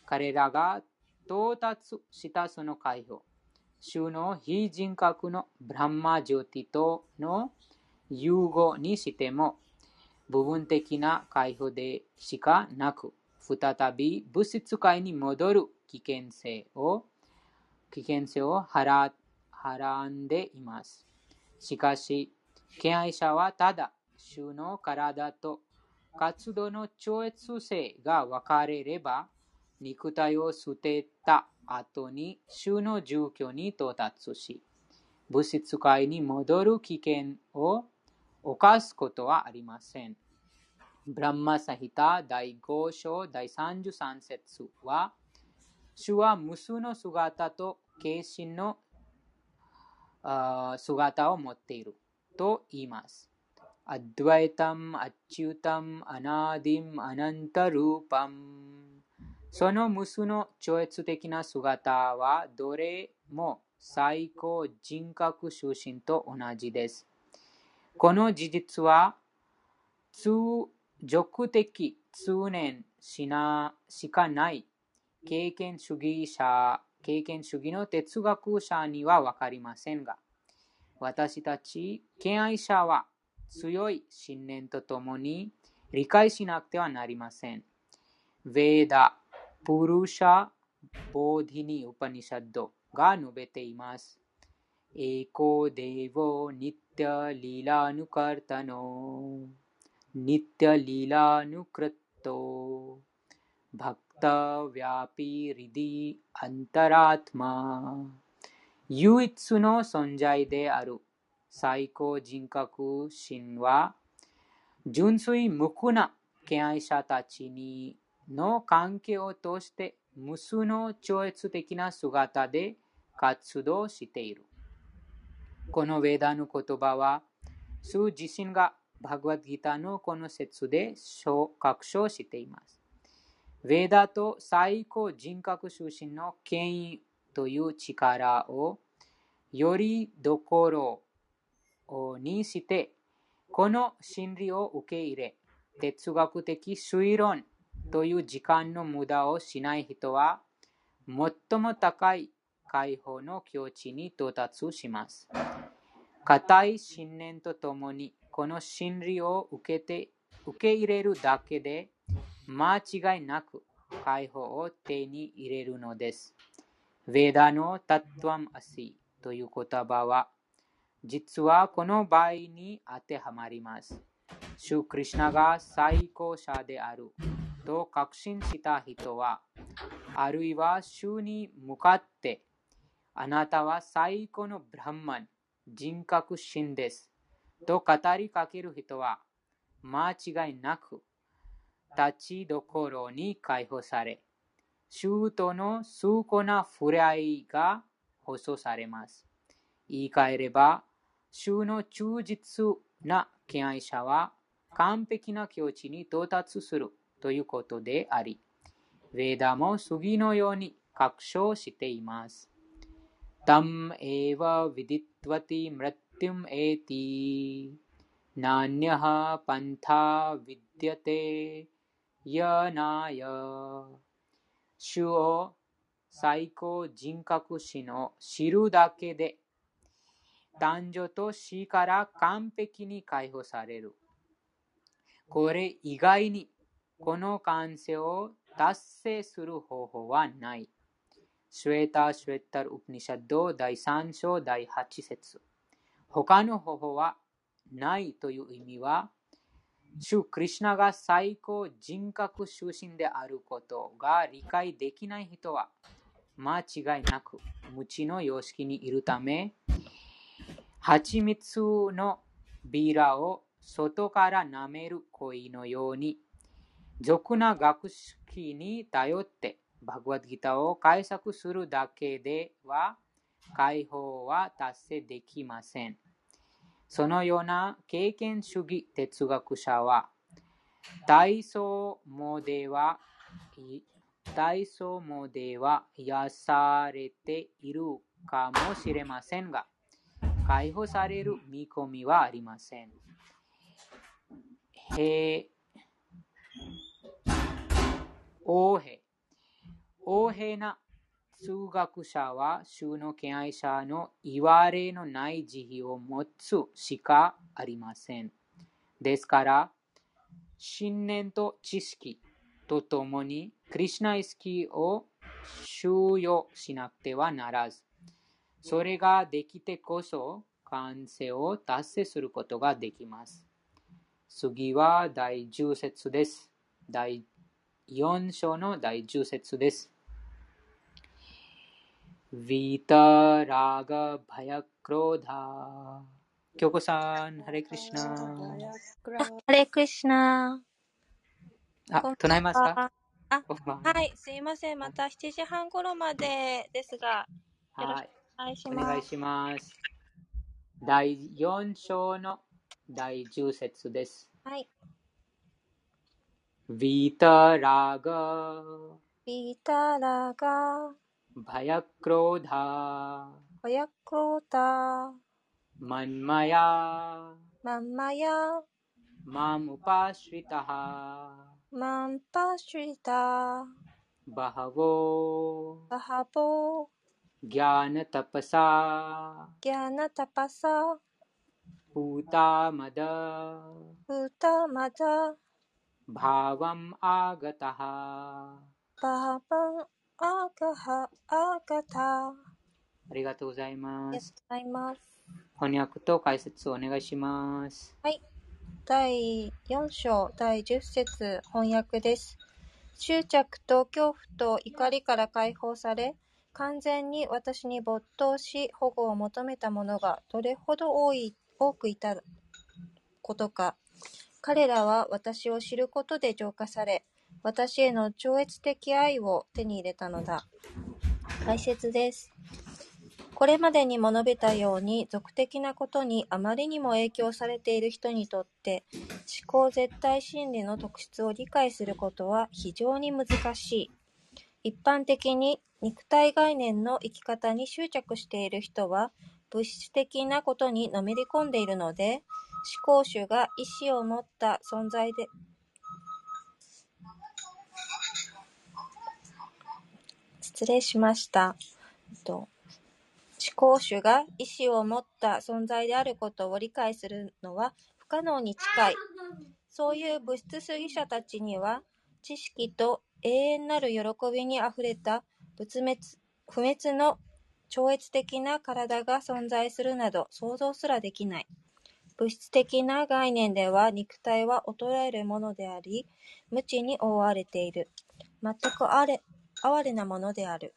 彼らが到達したその解放。主の非人格のブランマジョティとの融合にしても、部分的な解放でしかなく、再び物質界に戻る危険性を、危険性をはらんでいます。しかし、敬愛者はただ、主の体と活動の超越性が分かれれば、肉体を捨てた後に主の住居に到達し、物質界に戻る危険を冒すことはありません。ブラフマサンヒタ第5章第33節は、主は無数の姿と化身の姿を持っていると言います。अद्वैतम्、अच्युतम्、अनादिम्、अनन्तरूपम्。その無数の超越的な姿はどれも最高人格主神と同じです。この事実は通俗的通念しなしかない経験主義者、経験主義の哲学者にはわかりませんが、私たち敬愛者は強い信念とともに理解しなくてはなりません。ヴェーダ、プルシャ・ボーディニ・ウパニシャッドが述べています。エコデーヴォ・ニッティリラヌカルタノニッティリラヌクラットバクターワークリディ हृदि ータマ唯一の存在である最高人格神は純粋無垢な敬愛者たちにの関係を通して無数の超越的な姿で活動している。このウェダの言葉は、数自身がバグワッギターのこの説で確証しています。ウェダと最高人格出身の権威という力をよりどころにして、この真理を受け入れ、哲学的推論という時間の無駄をしない人は、最も高い解放の境地に到達します。固い信念とともに、この真理を受けて受け入れるだけで、間違いなく解放を手に入れるのです。ヴェダのタットワムアシという言葉は、実はこの場合に当てはまります。シュクリシナが最高者であると確信した人は、あるいは主に向かって、あなたは最高のブランマン、人格心です。と語りかける人は、間違いなく、立ちどころに解放され、周との崇高な触れ合いが保送されます。言い換えれば、主の忠実な敬愛者は完璧な境地に到達するということであり、ウェーダも次のように確証しています。तमेव विदित्वाति मृत्युमेति、नान्यः पन्था विद्यतेऽयनाय 主を最高人格主神と知るだけで男女と死から完璧に解放される。これ以外にこの完成を達成する方法はない。シュエタ・シュエッタル・ウプニシャッド第3章第8節他の方法はないという意味は主クリシナが最高人格出身であることが理解できない人は、間違いなく無知の様式にいるため、蜂蜜のビーラを外から舐める恋のように、俗な学識に頼ってバグワッドギターを解釈するだけでは解放は達成できません。そのような経験主義哲学者は、大層もでは、大層もでは癒されているかもしれませんが、解放される見込みはありません。へ王兵横平な数学者は、衆の敬愛者の言われのない慈悲を持つしかありません。ですから、信念と知識とともに、クリシナイスキーを収容しなくてはならず、それができてこそ、完成を達成することができます。次は第10節です。第4章の第10節です。Vitaraga-bhaya-krodha. Kyoko-san, Hare Krishna. ハレクシナ。あ、唱えますか？はあ、オフはい、すいません。また7時半頃までですが、よろしはくい。お願いしお願まいす。します。第4章の第10節です。はい。Vitaraga ビタラガ भयक्रोधा। भयक्रोधा। मन्मया। मन्मया। मामुपाश्रितः। मामुपाश्रिता। बहवो। बहवो। ज्ञानतपसा। ज्ञानतपसा। पूता मद पूता मद भावम् आगतः। भावम् あがは、あがた。ありがとうございます。ありがとうございます。翻訳と解説をお願いします。はい。第4章第10節翻訳です。執着と恐怖と怒りから解放され、完全に私に没頭し保護を求めた者がどれほど多い多くいたことか。彼らは私を知ることで浄化され、私への超越的愛を手に入れたのだ。解説です。これまでにも述べたように、俗的なことにあまりにも影響されている人にとって、思考絶対真理の特質を理解することは非常に難しい。一般的に肉体概念の生き方に執着している人は、物質的なことにのめり込んでいるので、思考主が意志を持った存在で、失礼しました。と思考主が意志を持った存在であることを理解するのは不可能に近い。そういう物質主義者たちには、知識と永遠なる喜びにあふれた仏滅不滅の超越的な体が存在するなど想像すらできない。物質的な概念では肉体は衰えるものであり、無知に覆われている。全くあれ哀れなものである。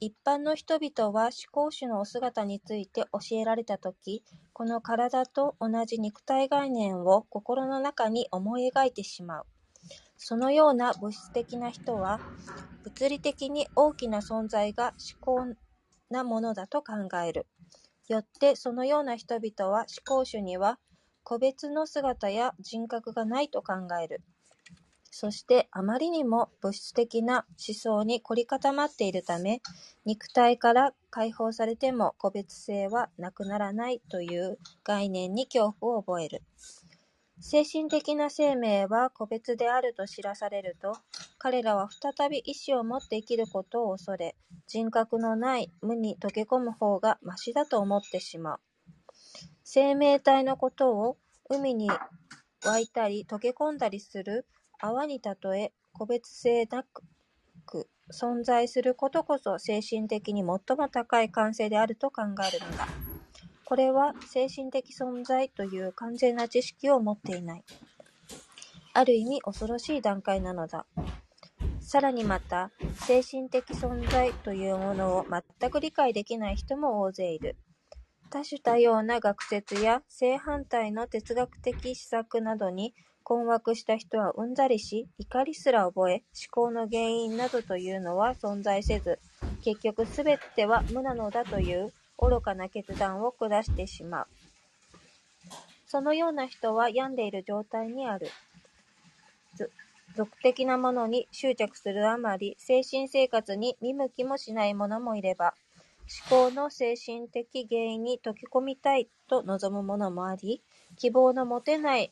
一般の人々は思考主のお姿について教えられたとき、この体と同じ肉体概念を心の中に思い描いてしまう。そのような物質的な人は、物理的に大きな存在が思考なものだと考える。よってそのような人々は思考主には個別の姿や人格がないと考える。そしてあまりにも物質的な思想に凝り固まっているため、肉体から解放されても個別性はなくならないという概念に恐怖を覚える。精神的な生命は個別であると知らされると、彼らは再び意志を持って生きることを恐れ、人格のない無に溶け込む方がましだと思ってしまう。生命体のことを海に湧いたり溶け込んだりする泡に例え、個別性なく存在することこそ精神的に最も高い感性であると考えるのだ。これは精神的存在という完全な知識を持っていない。ある意味恐ろしい段階なのだ。さらにまた、精神的存在というものを全く理解できない人も大勢いる。多種多様な学説や正反対の哲学的施策などに困惑した人はうんざりし、怒りすら覚え、思考の原因などというのは存在せず、結局すべては無なのだという愚かな決断を下してしまう。そのような人は病んでいる状態にある。ず俗的なものに執着するあまり、精神生活に見向きもしない者もいれば、思考の精神的原因に溶け込みたいと望む者もあり、希望の持てない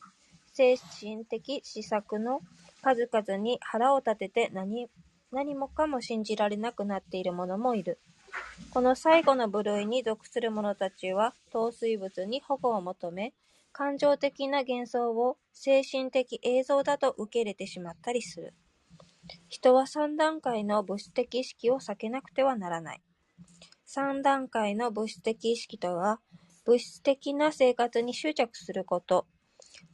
精神的施策の数々に腹を立てて何何もかも信じられなくなっている者もいる。この最後の部類に属する者たちは、陶水物に保護を求め、感情的な幻想を精神的映像だと受け入れてしまったりする。人は三段階の物質的意識を避けなくてはならない。三段階の物質的意識とは、物質的な生活に執着すること、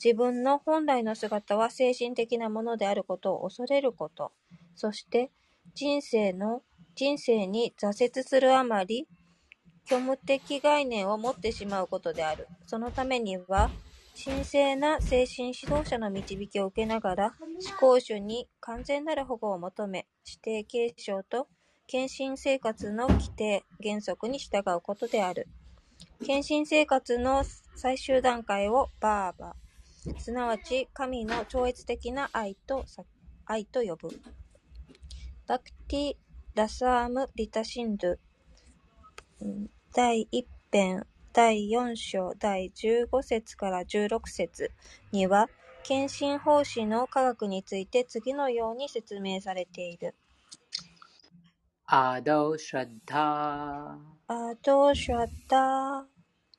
自分の本来の姿は精神的なものであることを恐れること、そして人生の人生に挫折するあまり、虚無的概念を持ってしまうことである。そのためには、神聖な精神指導者の導きを受けながら、思考主に完全なる保護を求め、指定継承と献身生活の規定、原則に従うことである。献身生活の最終段階をバーバ、すなわち神の超越的な愛と愛と呼ぶ。バクティ・ラサーム・リタ・シンドゥ第1編第4章第15節から16節には検診奉仕の科学について次のように説明されている。アドシャッダー。アドシャッダー。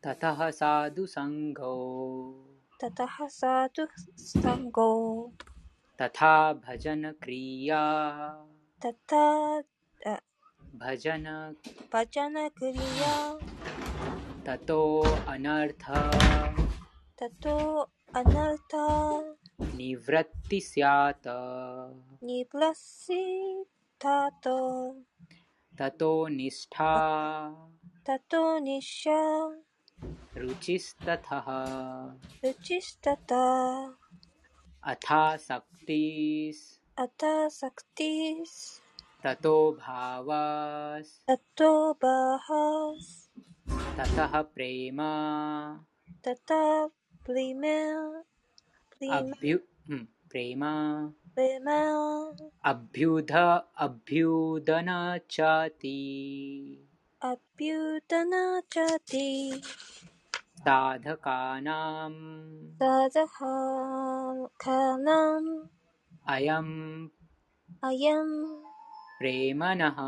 タタハサドゥサンゴー。ततः साधुसङ्गो तथा भजन क्रिया तथा भजन भजन क्रिया ततो अनर्थ। ततो अनर्थ। निवृत्ति स्यात्। निवृत्ति ततो ततो निष्ठा। ततो निष्ठा। रुचिस्ततः। रुचिस्ततः। अथासक्तिस्। अथासक्तिस्। ततो भावास्। ततो ततः प्रेमा। ततः प्रेम। प्रेमा। प्रेमा। अभ्युध अभ्युदन चाती अभ्युदनचाति アビューダナチャティ साधकानां サザハカナン अयं アヤン प्रेमणः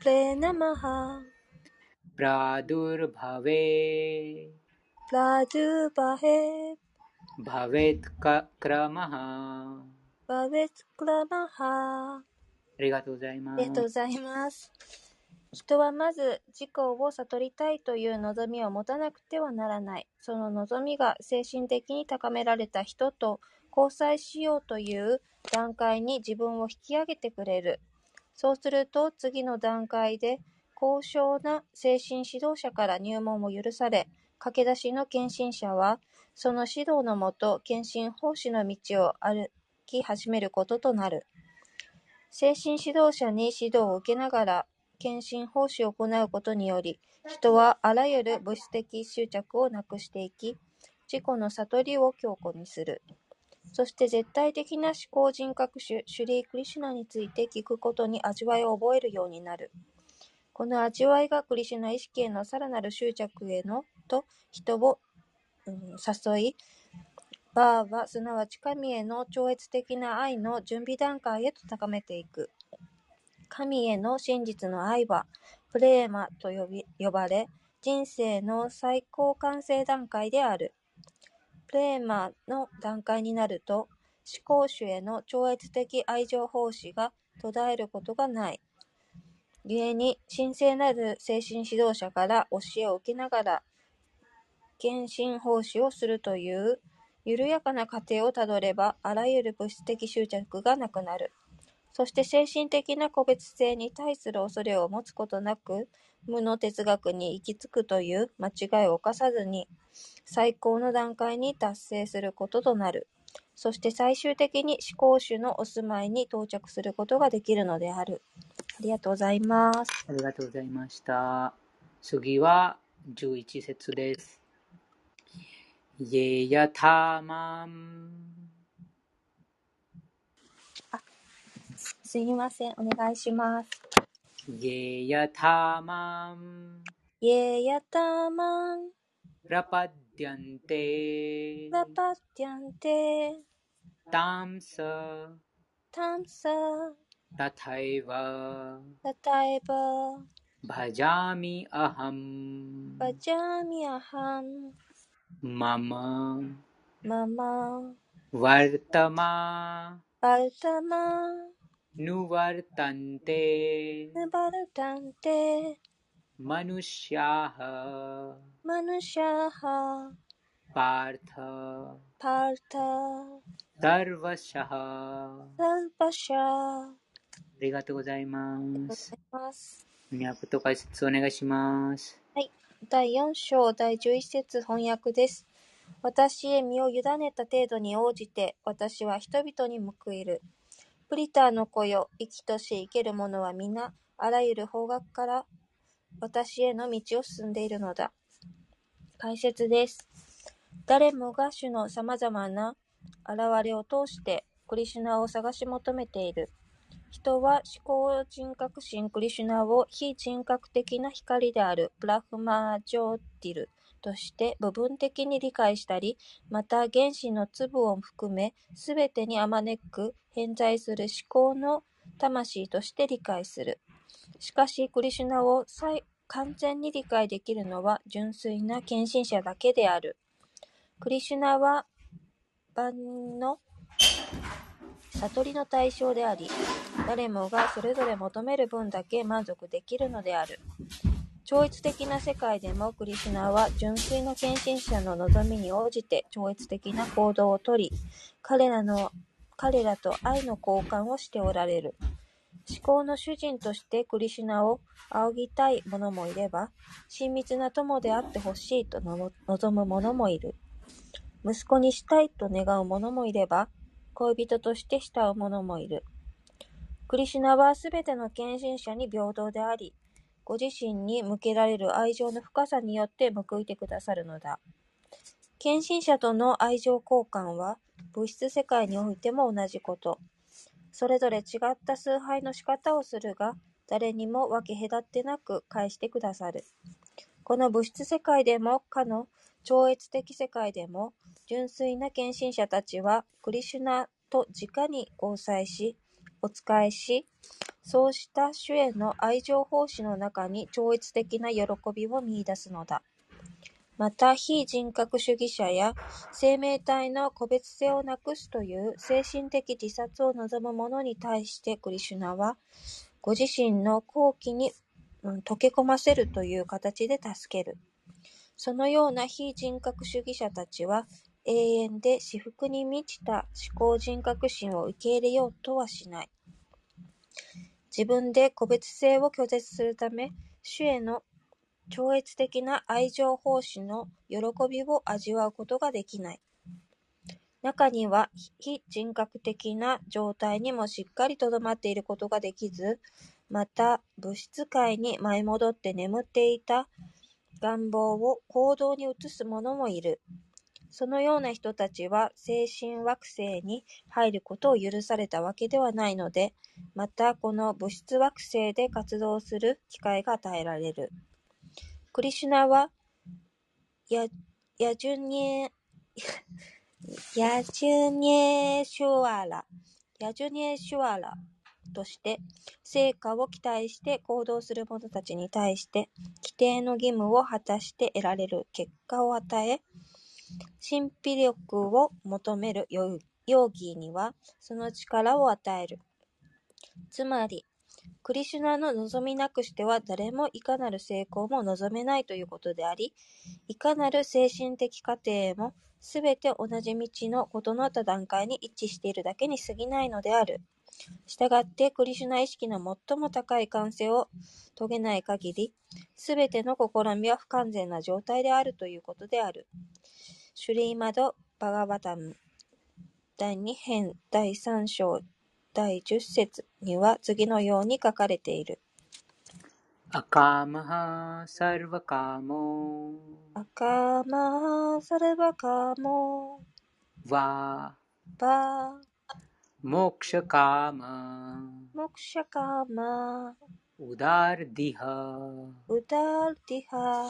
プレナマハ प्रादुर्भवे プラドゥバヘ भवेत् क- क्रमः バベツクラマハありがとうございまありがとうごす。ざいます。 人はまず自己を悟りたいという望みを持たなくてはならない。その望みが精神的に高められた人と交際しようという段階に自分を引き上げてくれる。そうすると次の段階で高尚な精神指導者から入門を許され、駆け出しの献身者はその指導のもと献身奉仕の道を歩き始めることとなる。精神指導者に指導を受けながら献身奉仕を行うことにより、人はあらゆる物質的執着をなくしていき、自己の悟りを強固にする。そして絶対的な思考人格種、シュリー・クリシュナについて聞くことに味わいを覚えるようになる。この味わいがクリシュナ意識へのさらなる執着へのと人を、うん誘い、バーはすなわち神への超越的な愛の準備段階へと高めていく。神への真実の愛はプレーマと呼び呼ばれ、人生の最高完成段階である。プレーマの段階になると、思考主への超越的愛情奉仕が途絶えることがない。故に、神聖なる精神指導者から教えを受けながら、献身奉仕をするという緩やかな過程をたどれば、あらゆる物質的執着がなくなる。そして精神的な個別性に対する恐れを持つことなく、無の哲学に行き着くという間違いを犯さずに、最高の段階に達成することとなる。そして最終的に思考主のお住まいに到着することができるのである。ありがとうございます。ありがとうございました。次は11節です。イェ यथा ンすみません。お願いします。ゲヤタマン。ゲヤタマン。ラパディアンテ。ラパディアンテ。タムサ。タムサ。タタイバ。タタイバ。バジャミアハム。バジャミアハム。ママ。ママ。ワルタマ。ワルタマ。ヌシャハ、 पार्थ パルタ、 सर्वशः ラルバシャ、ありがとうございまございす。ます。脈と解説お願いします。はい。第4章第11節翻訳です。私へ身を委ねた程度に応じて、私は人々に報いる。 プリターの子よ、生きとし生ける者は皆、あらゆる方角から私への道を進んでいるのだ。解説です。誰もが主の様々な現れを通して、クリシュナを探し求めている。人は思考人格神クリシュナを非人格的な光であるブラフマージョーティルとして部分的に理解したり、また原子の粒を含めすべてにあまねく偏在する思考の魂として理解する。しかし、クリシュナを完全に理解できるのは純粋な献身者だけである。クリシュナは万の悟りの対象であり、誰もがそれぞれ求める分だけ満足できるのである。超越的な世界でもクリシュナは純粋な献身者の望みに応じて超越的な行動をとり、彼らの彼らと愛の交換をしておられる。思考の主人としてクリシュナを仰ぎたい者もいれば、親密な友であってほしいと望む者もいる。息子にしたいと願う者もいれば、恋人として慕う者もいる。クリシュナはすべての献身者に平等であり、ご自身に向けられる愛情の深さによって報いてくださるのだ。献身者との愛情交換は物質世界においても同じこと。それぞれ違った崇拝の仕方をするが、誰にも分け隔てなく返してくださる。この物質世界でも、かの超越的世界でも、純粋な献身者たちは、クリシュナと直に交際し、お仕えし、そうした主への愛情奉仕の中に超越的な喜びを見出すのだ。また、非人格主義者や生命体の個別性をなくすという精神的自殺を望む者に対してクリシュナは、ご自身の好奇に、うん、溶け込ませるという形で助ける。そのような非人格主義者たちは、永遠で私服に満ちた思考人格心を受け入れようとはしない。自分で個別性を拒絶するため、主への超越的な愛情奉仕の喜びを味わうことができない。中には非人格的な状態にもしっかりとどまっていることができず、また物質界に舞い戻って眠っていた願望を行動に移す者もいる。そのような人たちは精神惑星に入ることを許されたわけではないので、またこの物質惑星で活動する機会が与えられる。クリシュナは、ヤジュニエ、ヤジュニエシュワラ、ヤジュニエシュワラとして、成果を期待して行動する者たちに対して、規定の義務を果たして得られる結果を与え、神秘力を求めるヨギには、その力を与える。つまり、クリシュナの望みなくしては誰もいかなる成功も望めないということであり、いかなる精神的過程もすべて同じ道の異なった段階に一致しているだけに過ぎないのである。したがって、クリシュナ意識の最も高い完成を遂げない限り、すべての試みは不完全な状態であるということである。シュリーマド・バガバタム第2編第3章第十節には次のように書かれている。アカマハサルバカモアカマハサルバカモワバモクシャカマモウダルディハウダルディハ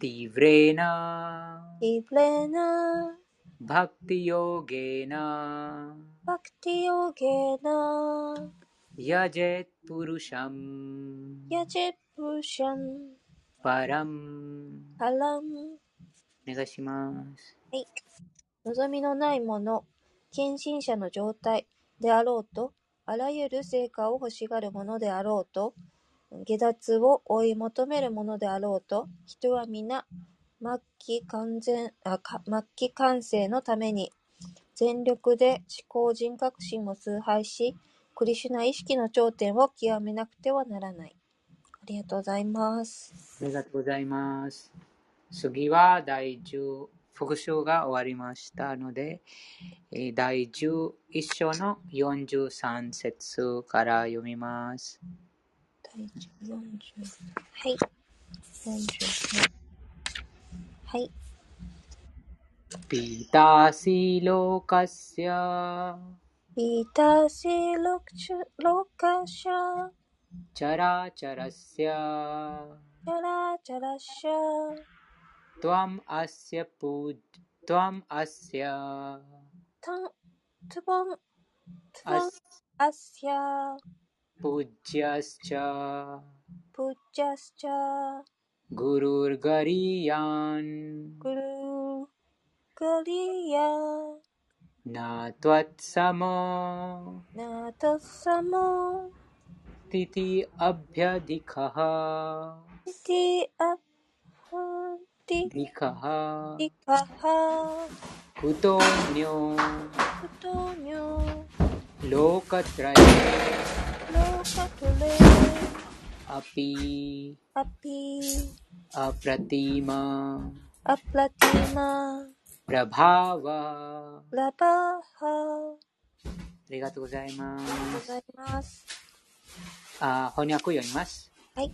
ティブレナイブレナバクティヨゲナバクティヨゲナヤジェップルシャンヤジェプシャンパランパランお願いします。はい。望みのないもの、献身者の状態であろうと、あらゆる成果を欲しがるものであろうと、下脱を追い求めるものであろうと、人は皆、末期完全あ末期完成のために全力で思考人格心を崇拝し、クリシュナ意識の頂点を極めなくてはならない。ありがとうございます。ありがとうございます。次は第10復習が終わりましたので、えー第11章の43節から読みます。第40はい。40はい。ピタシロカシャピタシロカシャチャラチャラシャチャラチャラシャ Tuam asya pud. Tuam asya. Tang. Tuam. Tuam asya. Pujasca. Pujasca. Guru Gariyan. Guru Gariyan. Na tuat sama. Na tuat sama. Titi abhyadikaha. Titi ab アハティリカハリカハクトニョクトニョローカトライローカトレアピアピアプラティマアプラティマプラバーワラバハありがとうございまありがとうごす。ざいます。あ翻訳を読みます。はい。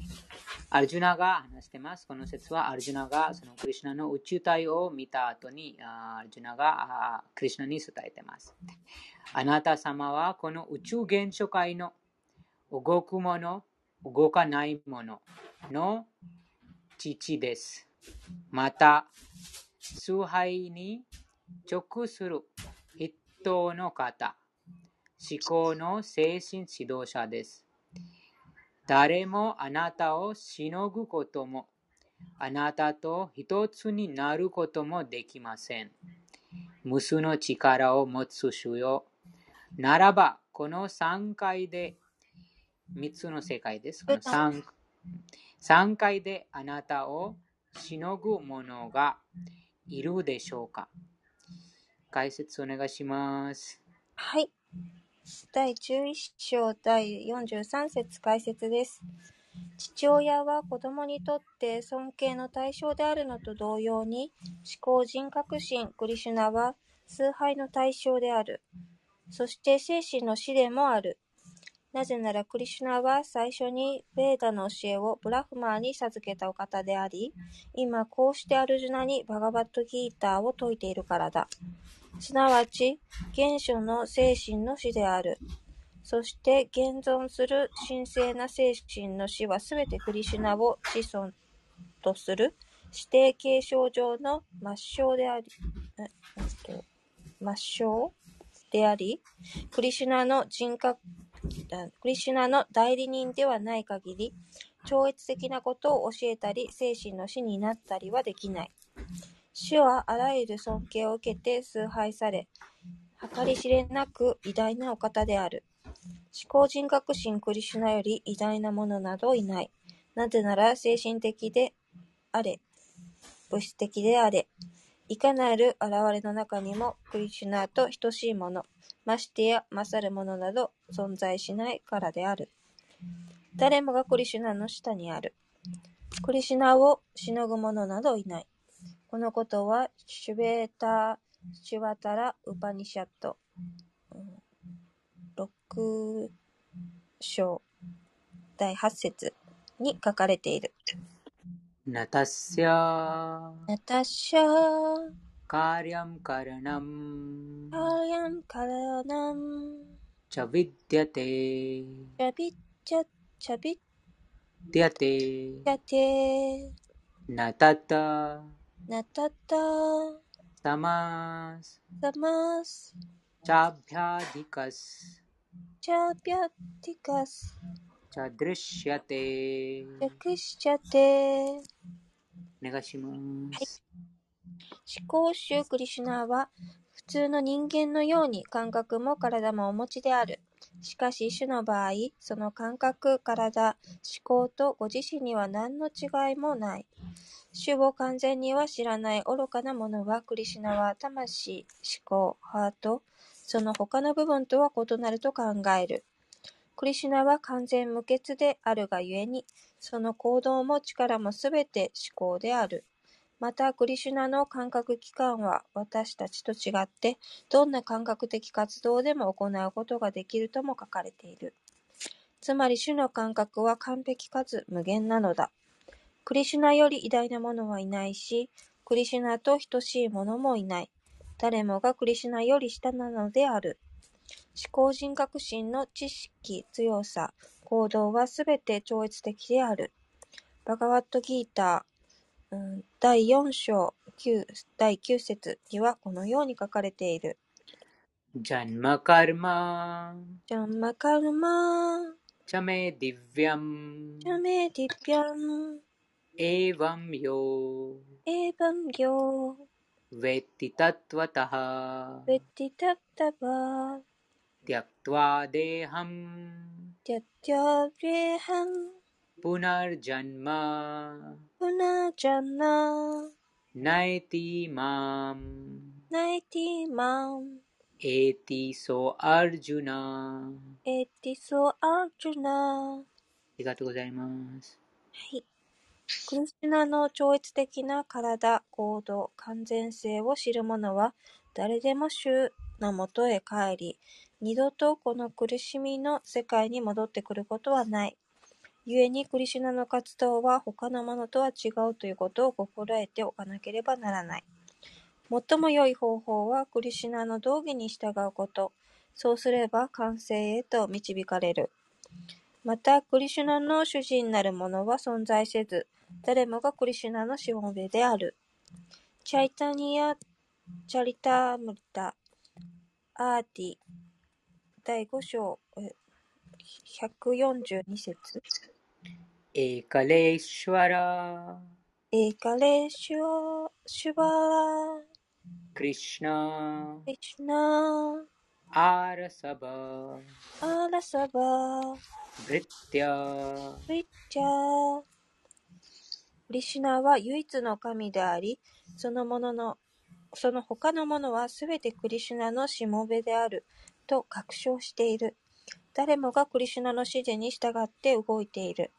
アルジュナが話してます。この説はアルジュナがそのクリシュナの宇宙体を見た後にアルジュナがクリシュナに伝えてます。あなた様はこの宇宙現象界の動くもの、動かないものの父です。また、崇拝に直する筆頭の方、思考の精神指導者です。誰もあなたをしのぐことも、あなたと一つになることもできません。無数の力を持つ主よ。ならば、この3回で、3つの世界です。この 3, 3回であなたをしのぐ者がいるでしょうか解説お願いします。はい。第11章第43節解説です。父親は子供にとって尊敬の対象であるのと同様に、思考人格心クリシュナは崇拝の対象である。そして精神の師でもある。なぜならクリシュナは最初にベーダの教えをブラフマーに授けたお方であり、今こうしてアルジュナにバガバットギーターを説いているからだ。すなわち、原初の精神の死である。そして、現存する神聖な精神の死はすべてクリシュナを子孫とする指定継承上の抹消であり、抹消であり、クリシナの人格、クリシュナの代理人ではない限り、超越的なことを教えたり、精神の死になったりはできない。主はあらゆる尊敬を受けて崇拝され、計り知れなく偉大なお方である。思考人格心クリシュナより偉大なものなどいない。なぜなら精神的であれ、物質的であれ、いかなる現れの中にもクリシュナと等しいもの、ましてや勝るものなど存在しないからである。誰もがクリシュナの下にある。クリシュナをしのぐ者などいない。このことは、シュベーター・シュワタラ・ウパニシャット、6章第8節に書かれている。ナタスヤナタシャー、カリャムカラナムカーヤンカラナム、チャビッディアテチャビッチャ、チャビッディアテチャテ、ナタタナタタ、サマスサマス、チャビャディカス。チャビャティカス、チャドリシャテチャクシチャテ、お願いします。思考主クリシュナは普通の人間のように感覚も体もお持ちである。しかし主の場合、その感覚、体、思考とご自身には何の違いもない。主を完全には知らない愚かな者は、クリシュナは魂、思考、ハート、その他の部分とは異なると考える。クリシュナは完全無欠であるがゆえに、その行動も力もすべて思考である。また、クリシュナの感覚器官は私たちと違って、どんな感覚的活動でも行うことができるとも書かれている。つまり、主の感覚は完璧かつ無限なのだ。クリシュナより偉大なものはいないし、クリシュナと等しいものもいない。誰もがクリシュナより下なのである。思考人格心の知識、強さ、行動はすべて超越的である。バガワットギーター、うん第4章9第9節にはこのように書かれている。ジャンマカルマジャンマカルマー、チャメディヴィアムジャメディヴィアク トワデハムティャティャレハン、 पुनर्जन्म プナジャナ नैति माम् ナイティマン एति सो अर्जुनあエティソアージュナりがとうございます。はい。 クリシュナの超越的な体、行動、完全性を知る者は、誰でも主のもとへ帰り、二度とこの苦しみの世界に戻ってくることはない。故にクリシュナの活動は他のものとは違うということを心得ておかなければならない。最も良い方法はクリシュナの道義に従うこと。そうすれば完成へと導かれる。また、クリシュナの主人なるものは存在せず、誰もがクリシュナのしもべである。チャイタニア・チャリタームリタ・アーティ第5章え142節。エカレーシュワラエーカレーシュワシュバラクリシュナクリシュナアラサバアラサバブリッチャークリシュナは唯一の神であり、そのものの、その他のものはすべてクリシュナのしもべであると確証している。誰もがクリシュナの指示に従って動いている。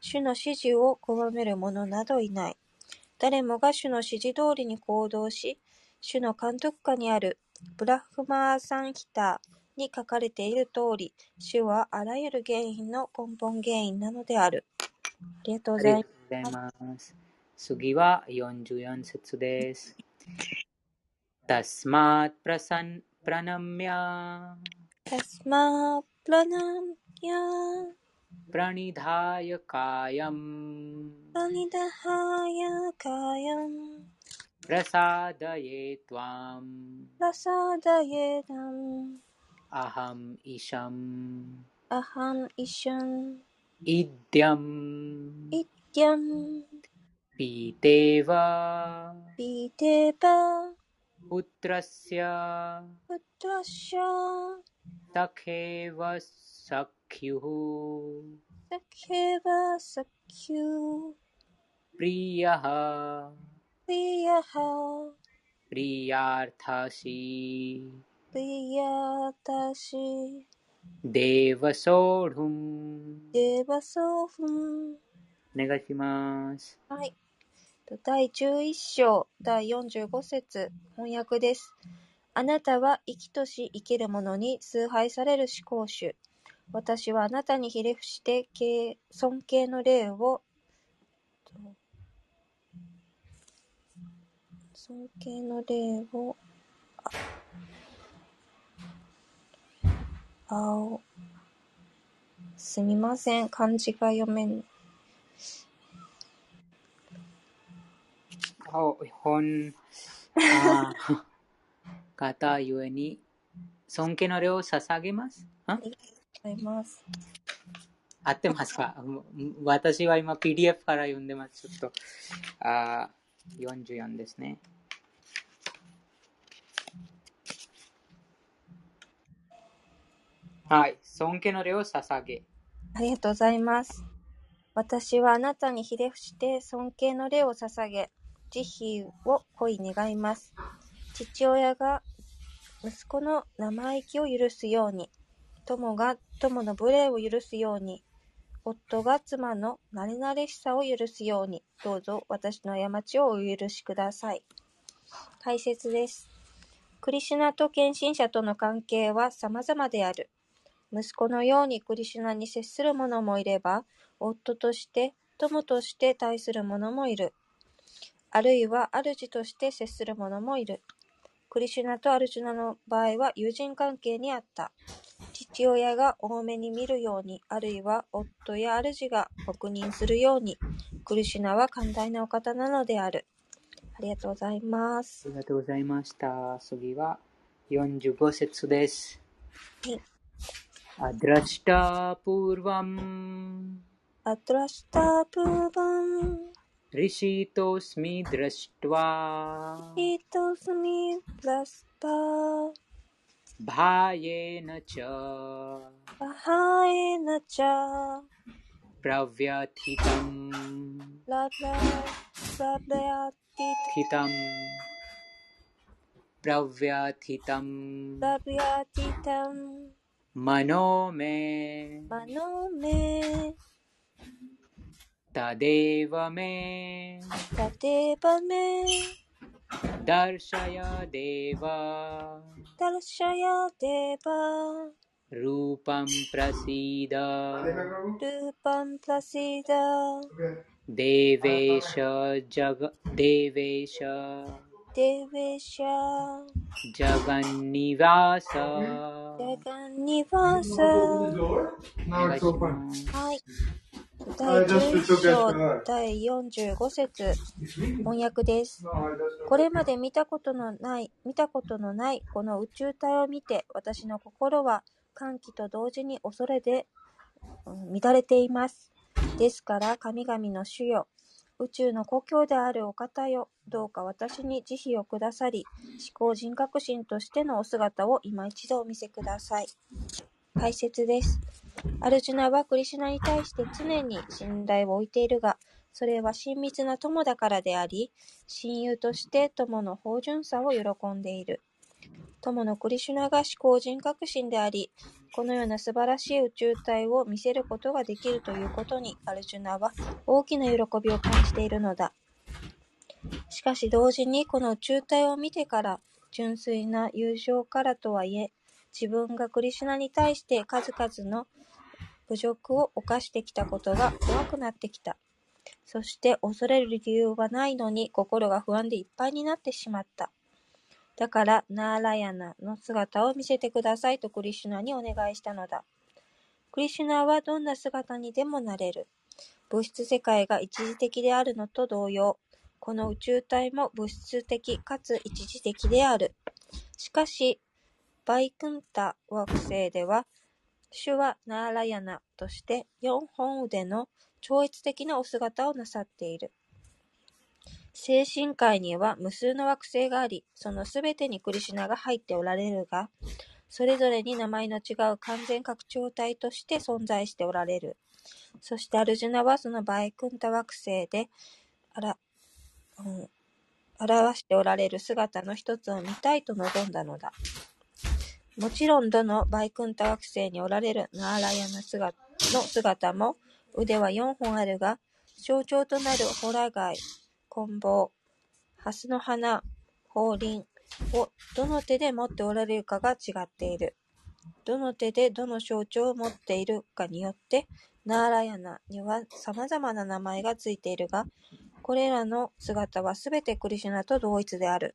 主の指示を拒める者などいない。誰もが主の指示通りに行動し、主の監督下にあるブラフマーサンヒターに書かれている通り、主はあらゆる原因の根本原因なのである。ありがとうごあざいりがとうます。ございます。次は44節です。तस्मात् प्रसन् प्रणम्य タスマープラナムヤー प्रणिधाय कायम् パニダハヤカヤン प्रसादये त्वाम् ラサ प्रसादये त्वाम्। प्रसादये त्वम्। अहम् इशम्। अहम् इशम्। इद्यम्। इद्यम्। पीतेव। पीतेव। पुत्रस्य। पुत्रस्य। सखेव सख्युः। सखेव सख्युः। प्रियः। प्रियः リヤハ प्रियार्थसि リヤタシ देवसोढुम् デバソフンお願いします。はい。と第11章第45節翻訳です。あなたは生きとし生きる者に崇拝される思考主。私はあなたにひれ伏して敬尊敬の礼を 尊敬の礼をあ青。すみません。漢字が読めん。お本。あ方ゆえに尊敬の礼を捧げます。あ？ございます。合ってますか？私は今 PDF から読んでます。ちょっと。あ44ですね。はい。尊敬の礼を捧げ。ありがとうございます。私はあなたにひれ伏して尊敬の礼を捧げ、慈悲を恋願います。父親が息子の生意気を許すように、友が友の無礼を許すように、夫が妻の慣れ慣れしさを許すように、どうぞ私の過ちをお許しください。解説です。クリシュナと献身者との関係は様々である。息子のようにクリシュナに接する者もいれば、夫として、友として対する者もいる。あるいは主として接する者もいる。クリシュナとアルジュナの場合は友人関係にあった。父親が多めに見るように、あるいは夫や主が黙認するように、クリシュナは寛大なお方なのである。ありがとうございます。ありがとうございました。次は45節です。はいアドラシタプーヴァムアトラシタ मनो में तदेव मे तदेव मे दर्शय देव। दर्शय देव। रूपं प्रसीद। रूपं प्रसीद। देवेश जग దేవేశ జగన్నివాస జగన్నివాస はい。第11章第45節。翻訳です。これまで見たことのない、見たことのないこの宇宙体を見て、私の心は歓喜と同時に恐れで乱れています。ですから、神々の主よ、宇宙の故郷であるお方よ、どうか私に慈悲をくださり、思考人格心としてのお姿を今一度お見せください。解説です。アルジュナはクリシュナに対して常に信頼を置いているが、それは親密な友だからであり、親友として友の芳醇さを喜んでいる。友のクリシュナが思考人格心であり、このような素晴らしい宇宙体を見せることができるということに、アルジュナは大きな喜びを感じているのだ。しかし同時にこの宇宙体を見てから、純粋な友情からとはいえ、自分がクリシュナに対して数々の侮辱を犯してきたことが怖くなってきた。そして恐れる理由はないのに心が不安でいっぱいになってしまった。だから、ナーラヤナの姿を見せてくださいとクリシュナにお願いしたのだ。クリシュナはどんな姿にでもなれる。物質世界が一時的であるのと同様、この宇宙体も物質的かつ一時的である。しかし、バイクンタ惑星では、主はナーラヤナとして四本腕の超越的なお姿をなさっている。精神界には無数の惑星があり、そのすべてにクリシュナが入っておられるが、それぞれに名前の違う完全拡張体として存在しておられる。そしてアルジュナはそのバイクンタ惑星で、あら、うん、表しておられる姿の一つを見たいと望んだのだ。もちろんどのバイクンタ惑星におられるナーラヤナ姿の姿も腕は4本あるが、象徴となるホラ貝、棍棒、ハスの花、法輪をどの手で持っておられるかが違っている。どの手でどの象徴を持っているかによって、ナーラヤナには様々な名前がついているが、これらの姿はすべてクリシュナと同一である。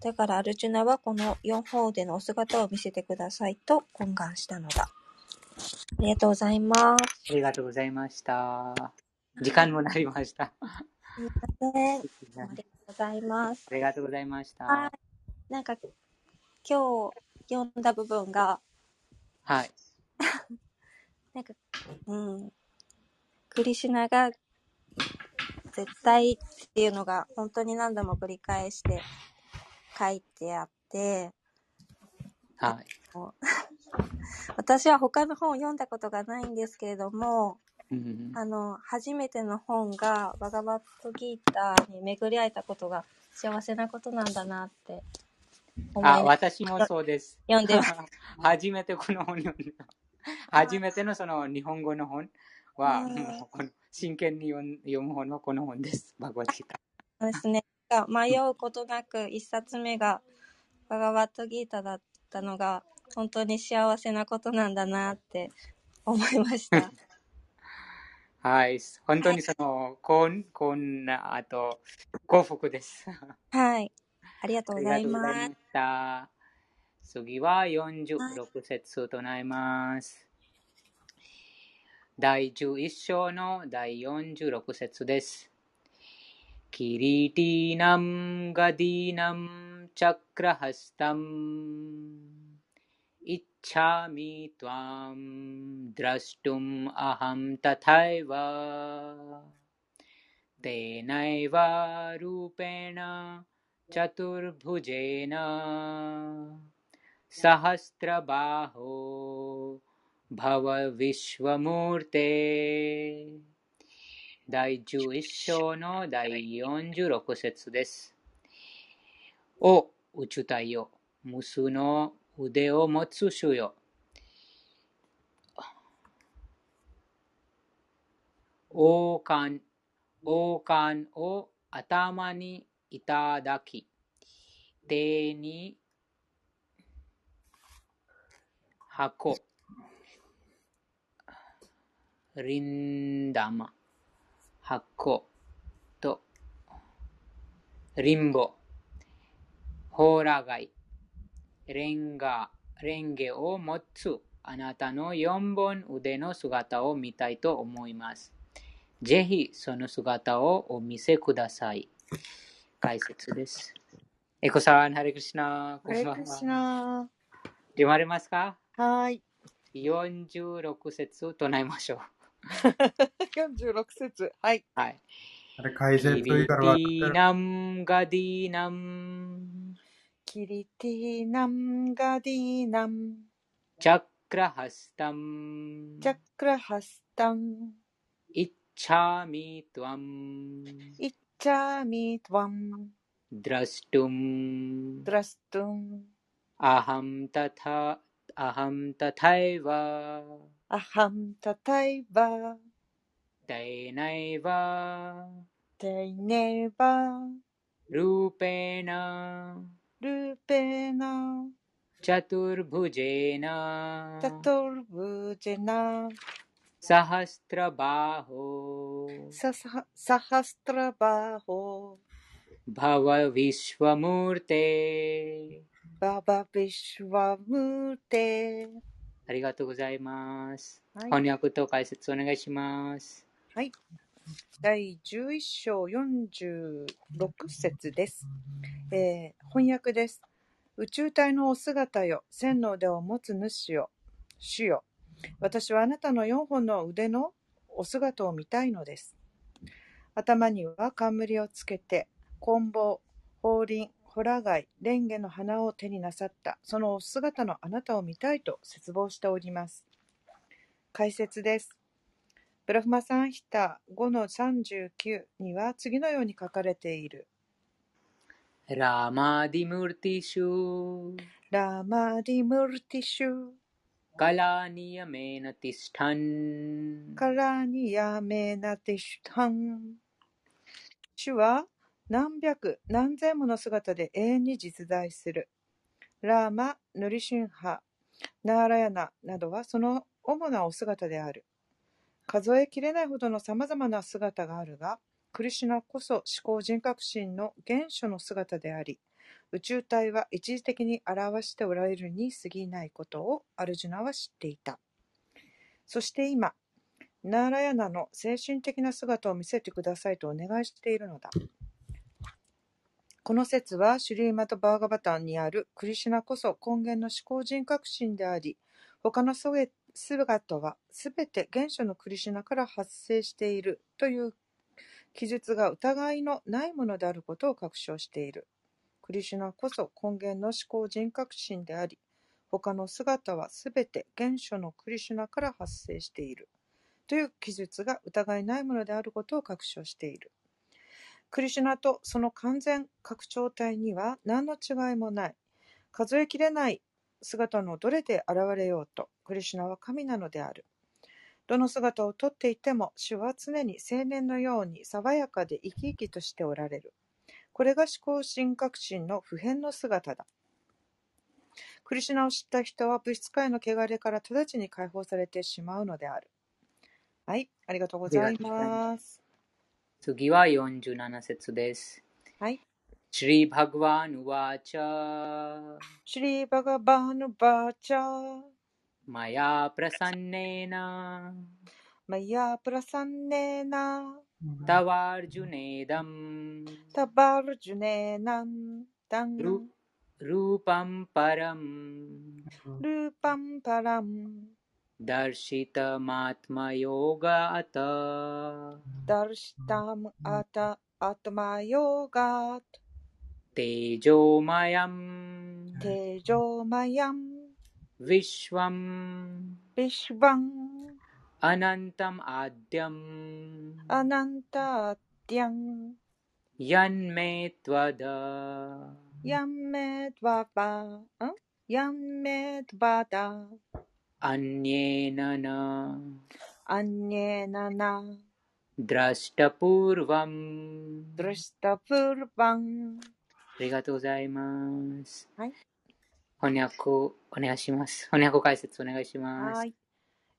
だからアルジュナはこの四方腕のお姿を見せてくださいと懇願したのだ。ありがとうございます。ありがとうございました。時間もなりました。すみません。ありがとうございます。ありがとうございました。はい。なんか、今日読んだ部分が、はい。なんか、うん。クリシュナが絶対っていうのが本当に何度も繰り返して書いてあって、はい。私は他の本を読んだことがないんですけれども、うんあの、初めての本がバガバットギーターに巡り会えたことが幸せなことなんだなって思いあ、な私もそうです。読んでます。初めてこの本読んだ。初めてのその日本語の本は、この真剣に読む本はこの本です。バグワッドギータそうですね。が迷うことなく一冊目がバガバットギーターだったのが本当に幸せなことなんだなって思いました。ー。はい。本当にその、こん、こんな、あと、幸福です。はい。ありがとうございまとうございました。次は46節となります。第11章の第46節です。キリティナムガディナムチャクラハスタム イッチャミトワムドラストムアハムタタイワテナイワルーペナ चतुर्भुजेन सहस्रबाहो バワヴィシュワムーテ第11章の第46節です。お宇宙体よ、無数の 腕を持つ主よ。王冠、王冠を頭にいただき、手に箱、リンダマ、箱と、リンボ、ホーラガイ、レンガ、レンゲを持つあなたの4本腕の姿を見たいと思います。ぜひその姿をお見せください。解説です。エコさん、ハレクリシナ、こんばんハレクリシは。ナ決まりますか？はーい。?46 節唱えましょう。46節。はい。はい。あれ、解説といいからテ分かガディナム चक्रहस्तं। चक्रहस्तम् इच्छामि त्वम् इच्छामि त्वं। द्रष्टुं द्रष्टुम्। अहं तथा अहं तथैव। अहं तथैव। तेनैव। तैनेव। रूपेण। ルーペナ。チャトゥルブジェナタトルブジェナ。サハストラバホサササハストラバホ。バワヴィシュワムーテババビシュワムテ。ありがとうございます。はい翻訳と解説お願いします。はい。第11章46節です、えー翻訳です。宇宙体のお姿よ、千の腕を持つ主よ、主よ。私はあなたの4本の腕のお姿を見たいのです。頭には冠をつけて、棍棒、法輪、ホラ貝、レンゲの花を手になさった、そのお姿のあなたを見たいと切望しております。解説です。ブラフマサンヒタ5の39には次のように書かれている。रामादिमूर्तिषु रामादिमूर्तिषु、कलानियमेन तिष्ठन् कलाニヤメナティシュタン。主は何百何千もの姿で永遠に実在する。ラーマ、ヌリシンハ、ナーラヤナなどはその主なお姿である。数えきれないほどの様々な姿があるが、クリシュナこそ思考人格心の原初の姿であり、宇宙体は一時的に表しておられるに過ぎないことをアルジュナは知っていた。そして今、ナーラヤナの精神的な姿を見せてくださいとお願いしているのだ。この説はシュリーマト・バーガバタンにあるクリシュナこそ根源の思考人格心であり、他のすべ姿はすべて原初のクリシュナから発生しているという記述が疑いのないものであることを確証している。クリシュナこそ根源の思考人格心であり、他の姿はすべて原初のクリシュナから発生している。という記述が疑いないものであることを確証している。クリシュナとその完全拡張体には何の違いもない。数えきれない姿のどれで現れようと、クリシュナは神なのである。どの姿をとっていても、主は常に青年のように爽やかで生き生きとしておられる。これが思考神格心の普遍の姿だ。クリシュナを知った人は物質界の汚れから直ちに解放されてしまうのである。はい、ありがとうございます。次は47節です。はい。シリバグワンワチャシリバガバーヌバーチャー、マヤプラサンネーナマヤプラサンありがとうございます。はい。翻訳お願いします。翻訳解説お願いします。はい。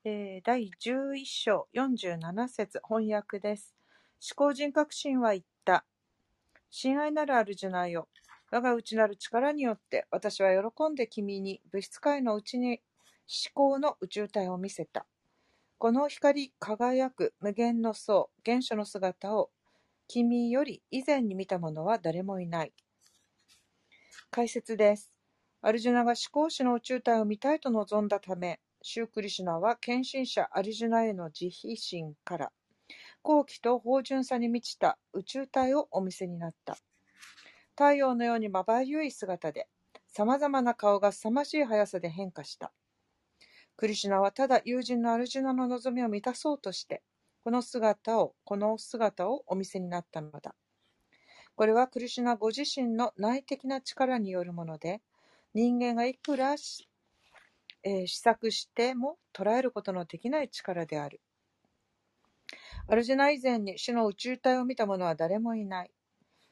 えー第11章47節翻訳です。思考人格心は言った。親愛なるアルジュナよ。我が内なる力によって私は喜んで君に物質界のうちに思考の宇宙体を見せた。この光り輝く無限の層、原初の姿を君より以前に見た者は誰もいない。解説です。アルジュナが思考主の宇宙体を見たいと望んだため、シュークリシュナは献身者アルジュナへの慈悲心から、好奇と芳醇さに満ちた宇宙体をお見せになった。太陽のようにまばゆい姿で、様々な顔が凄まじい速さで変化した。クリシュナはただ友人のアルジュナの望みを満たそうとして、この姿を、この姿をお見せになったのだ。これはクリシュナご自身の内的な力によるもので、人間がいくら、えー試作しても捉えることのできない力である。アルジュナ以前に主の宇宙体を見た者は誰もいない。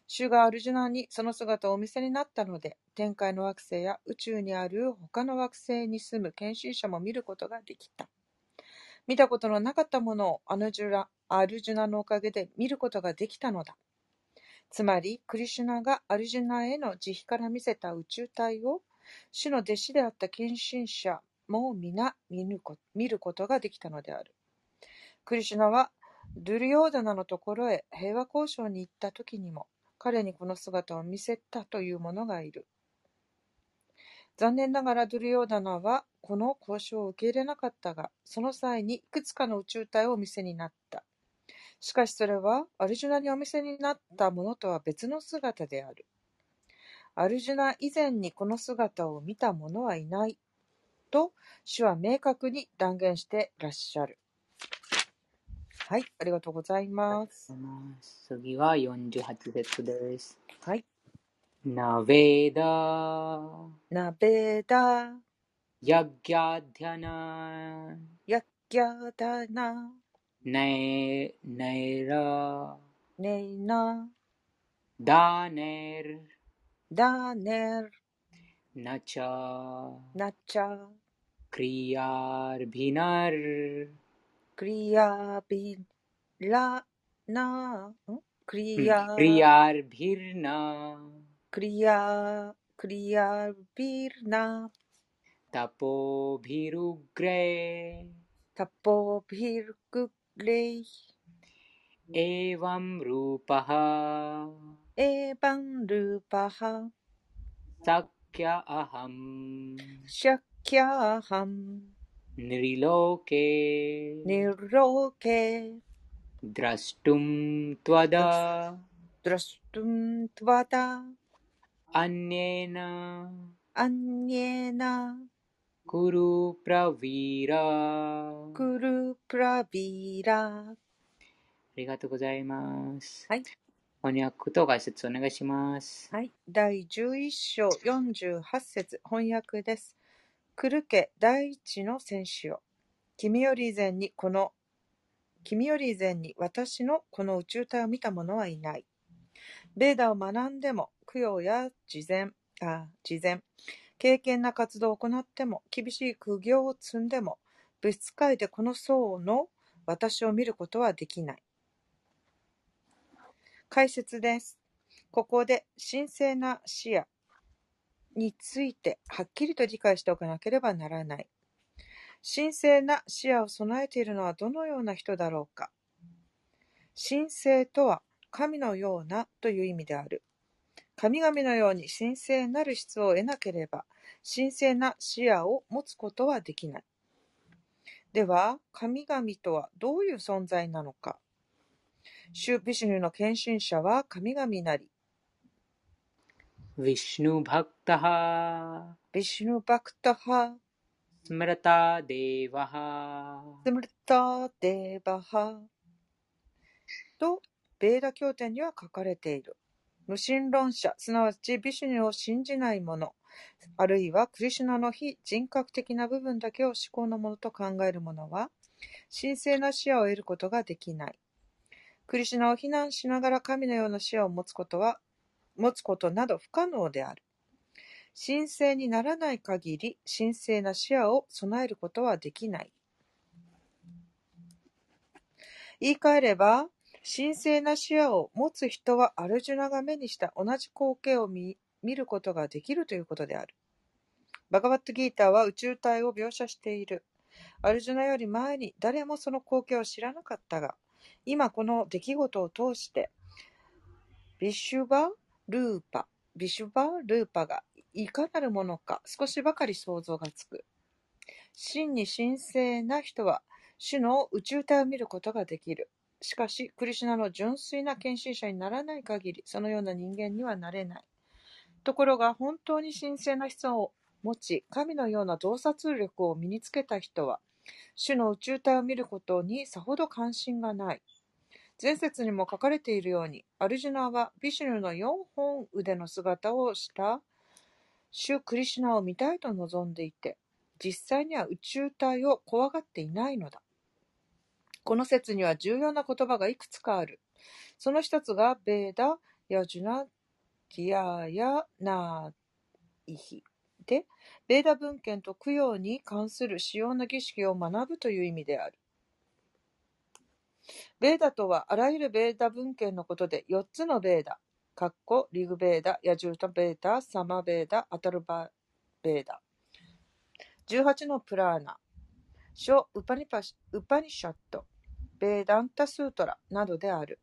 主がアルジュナにその姿をお見せになったので、天界の惑星や宇宙にある他の惑星に住む献身者も見ることができた。見たことのなかったものをアルジュナのおかげで見ることができたのだ。つまり、クリシュナがアルジュナへの慈悲から見せた宇宙体を、主の弟子であった献身者も皆見ることができたのである。クリシュナは、ドゥリヨーダナのところへ平和交渉に行った時にも、彼にこの姿を見せたという者がいる。残念ながらドゥリヨーダナはこの交渉を受け入れなかったが、その際にいくつかの宇宙体をお見せになった。しかしそれはアルジュナにお見せになったものとは別の姿である。アルジュナ以前にこの姿を見た者はいない。と、主は明確に断言していらっしゃる。はい、ありがとうございます。次は48節です。はい。ナベダナベダ、ヤギャディャナヤッギャダナ、ネネラネイナ、ダネルダネル、ナチャナチャ、クリアルビナルクリアビラナ、んクリア、クリアルビルナクリア、クリアビーラ。ありがとうございます。はい。翻訳と解説お願いします。はい。第11章48節翻訳です。クルケ第一の戦士よ。君より以前にこの、君より以前に私のこの宇宙体を見た者はいない。ベーダを学んでも、供養や事前、あ、事前、経験な活動を行っても、厳しい苦行を積んでも、物質界でこの層の私を見ることはできない。解説です。ここで神聖な視野についてはっきりと理解しておかなければならない。神聖な視野を備えているのはどのような人だろうか。神聖とは神のようなという意味である。神々のように神聖なる質を得なければ、神聖な視野を持つことはできない。では、神々とはどういう存在なのか。シュビシュヌの献身者は神々なり、ヴィシュヌ・バクタハビシュヌバクタハ、スムラタデーバハスムルタデーバハと、ベーダ経典には書かれている。無神論者、すなわちビシュニを信じない者、あるいはクリシュナの非人格的な部分だけを思考のものと考える者は、神聖な視野を得ることができない。クリシュナを非難しながら神のような視野を持つことは、持つことなど不可能である。神聖にならない限り、神聖な視野を備えることはできない。言い換えれば、神聖な視野を持つ人はアルジュナが目にした同じ光景を見見ることができるということである。バガバットギーターは宇宙体を描写している。アルジュナより前に誰もその光景を知らなかったが、今この出来事を通して、ビシュバ・ルーパ、ビシュバ・ルーパがいかなるものか少しばかり想像がつく。真に神聖な人は、主の宇宙体を見ることができる。しかし、クリシュナの純粋な献身者にならない限り、そのような人間にはなれない。ところが、本当に神聖な質を持ち、神のような洞察力を身につけた人は、主の宇宙体を見ることにさほど関心がない。前節にも書かれているように、アルジュナはビシュヌの4本腕の姿をした主クリシュナを見たいと望んでいて、実際には宇宙体を怖がっていないのだ。この説には重要な言葉がいくつかある。その一つが、ベーダ、ヤジュナ、ティアヤ、ナーイヒで、ベーダ文献と供養に関する主要な儀式を学ぶという意味である。ベーダとは、あらゆるベーダ文献のことで、4つのベーダ、かっこリグベーダ、ヤジュータベーダ、サマベーダ、アタルバベーダ、18のプラーナ、書ウパニパシウパニシャット、ベーダンタスートラなどである。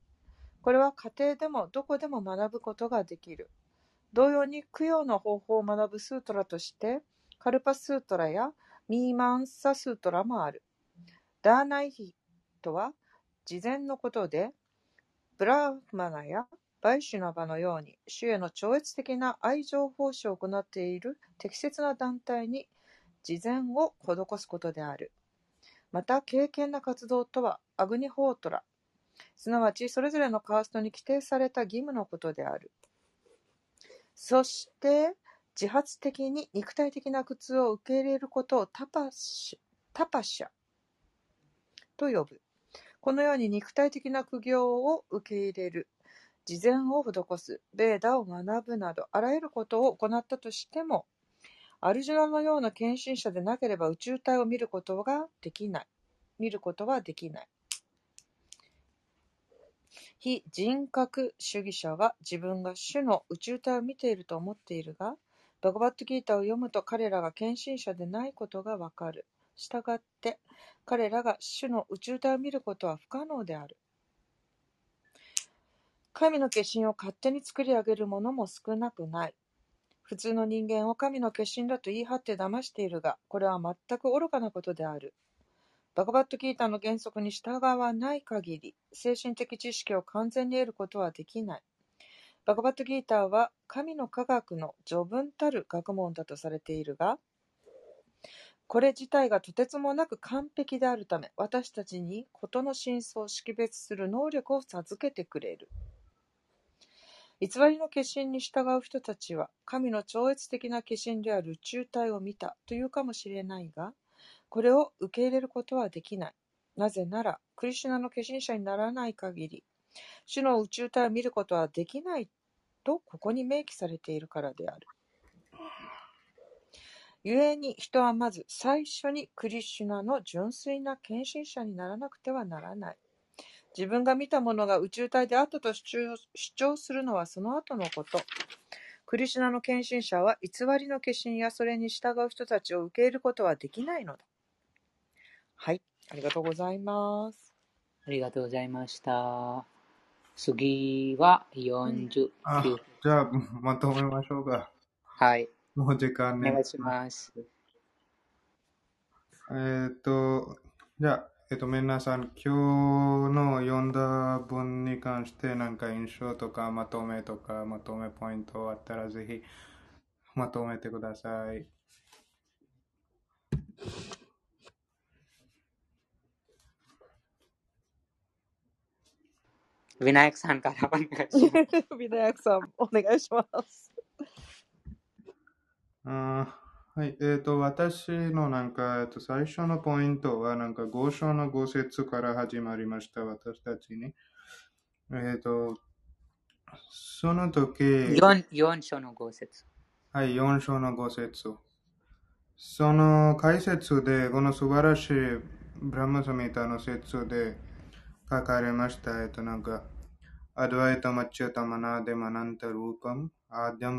これは家庭でもどこでも学ぶことができる。同様に供養の方法を学ぶスートラとして、カルパスートラやミーマンサスートラもある。ダーナイヒとは事前のことで、ブラーマナやバイシュナバのように主への超越的な愛情奉仕を行っている適切な団体に事前を施すことである。また、敬虔な活動とは、アグニホートラ、すなわちそれぞれのカーストに規定された義務のことである。そして、自発的に肉体的な苦痛を受け入れることをタパシタパシャと呼ぶ。このように肉体的な苦行を受け入れる、事前を施す、ベーダを学ぶなど、あらゆることを行ったとしても、アルジュナのような献身者でなければ宇宙体を見ることができない。見ることはできない。非人格主義者は自分が主の宇宙体を見ていると思っているが、バガバットギーターを読むと彼らが献身者でないことがわかる。したがって、彼らが主の宇宙体を見ることは不可能である。神の化身を勝手に作り上げる者も少なくない。普通の人間を神の化身だと言い張って騙しているが、これは全く愚かなことである。バガバットギーターの原則に従わない限り、精神的知識を完全に得ることはできない。バガバットギーターは神の科学の序文たる学問だとされているが、これ自体がとてつもなく完璧であるため、私たちに事の真相を識別する能力を授けてくれる。偽りの化身に従う人たちは、神の超越的な化身である宇宙体を見たというかもしれないが、これを受け入れることはできない。なぜなら、クリシュナの化身者にならない限り、主の宇宙体を見ることはできないとここに明記されているからである。故に人はまず最初にクリシュナの純粋な献身者にならなくてはならない。自分が見たものが宇宙体であったと主張するのはその後のこと。クリシュナの献身者は偽りの化身やそれに従う人たちを受け入れることはできないのだ。はい、ありがとうございます。ありがとうございました。次はあ、49。じゃあ、まとめましょうか。はい。もう時間ね。お願いします。えーっと、じゃあ、えっと、皆さん、今日の読んだ文に関して、なんか印象とか、まとめとか、まとめポイントあったら、ぜひ、まとめてください。ウィナヤクさんからお願いします。ビナヤクさん、お願いします。あーはい。えっ、と、私のなんか、えっと、最初のポイントは、なんか、五章の五節から始まりました、私たちに。えっ、と、その時、4, 4章の5節。はい、4章の5節。その解説で、この素晴らしいブラマサミタの説で書かれました。えっと、なんか、アドワイタマッチャタマナデマナンタルーパム、アディ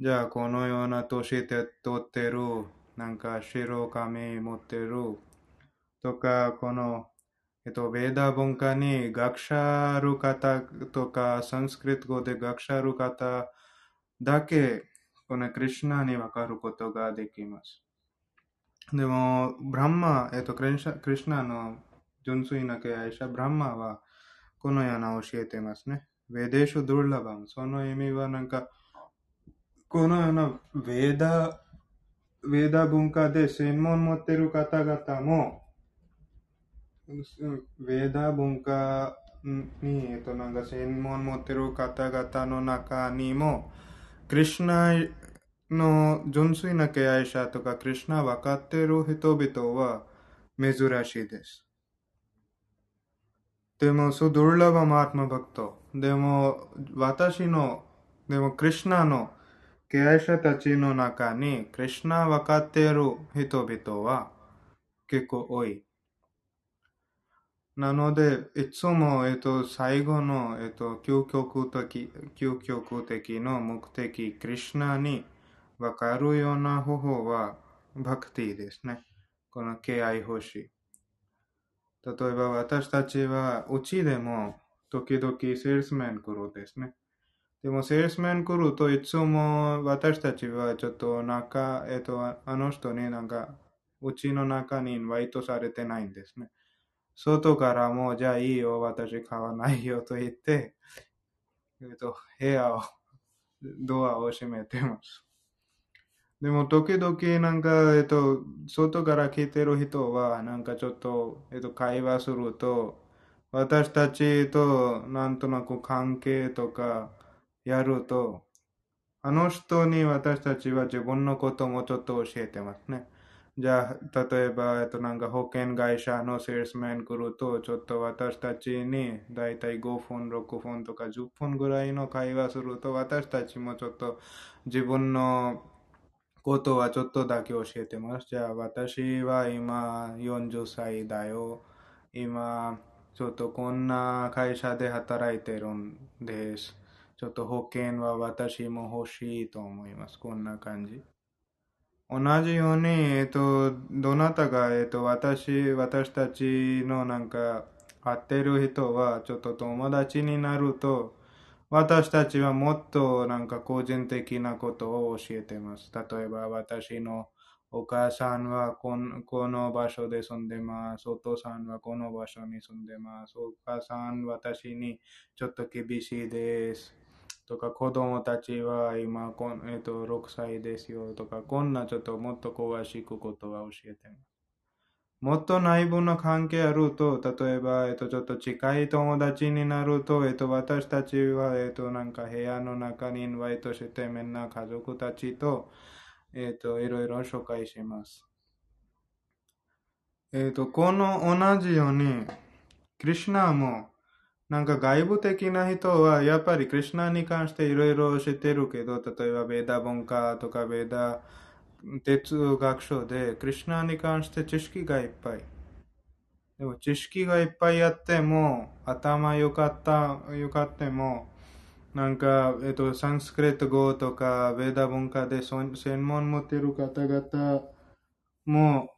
じゃあ、このような年で取ってる、なんか白髪持ってる、とか、この、えっと、ベーダー文化に学者ある方とか、サンスクリット語で学者ある方だけ、このクリュナにわかることができます。でも、ブランマ、えっと、クリクリュナの純粋な敬愛者、ブランマはこのような教えてますね。ベデシュドゥルラバン。その意味はなんか、このようなベーダ、ベーダ文化で専門持ってる方々も、ベーダ文化に、えっと、なんか専門持ってる方々の中にも、クリシュナの純粋な敬愛者とか、クリシュナ分かっている人々は珍しいです。でも、そドルラバマートマバクト。でも、私の、でも、クリシュナの敬愛者たちの中に、クリシュナ分かっている人々は結構多い。なので、いつも、えっと、最後の、えっと、究極的、究極的の目的、クリシュナに分かるような方法は、バクティですね。この敬愛欲しい。例えば私たちはうちでも時々セールスメン来るですね。でもセールスメン来るといつも私たちはちょっと中、えっと、あの人になんかうちの中にインバイトされてないんですね。外からもじゃあいいよ、私買わないよと言って、えっと、部屋を、ドアを閉めてます。でも、時々、なんか、えっと、外から来てる人は、なんかちょっと、えっと、会話すると、私たちとなんとなく関係とかやると、あの人に私たちは自分のこともちょっと教えてますね。じゃあ、例えば、えっと、なんか保険会社のセールスメン来ると、ちょっと私たちにだいたい5分、6分とか10分ぐらいの会話すると、私たちもちょっと自分のことはちょっとだけ教えてます。じゃあ、私は今40歳だよ。今、ちょっとこんな会社で働いてるんです。ちょっと保険は私も欲しいと思います。こんな感じ。同じように、えっと、どなたが、えっと、私、私たちのなんか、会ってる人は、ちょっと友達になると、私たちはもっとなんか個人的なことを教えてます。例えば、私のお母さんはこのこの場所で住んでます。お父さんはこの場所に住んでます。お母さん、私にちょっと厳しいです。とか、子供たちは今こん、えっと、6歳ですよ。とか、こんなちょっともっと詳しくことは教えてます。もっと内部の関係あると、例えば、えっと、ちょっと近い友達になると、えっと、私たちは、えっと、なんか部屋の中にインバイトして、みんな家族たちと、えっと、いろいろ紹介します。えっと、この同じように、クリシュナも、なんか外部的な人は、やっぱりクリシュナに関していろいろ知ってるけど、例えばベーダ文化とかベーダ哲学書で、クリシュナに関して知識がいっぱい。でも知識がいっぱいあっても、頭良かった、良かっても、なんか、えっと、サンスクリット語とか、ベーダ文化で専門持ってる方々も、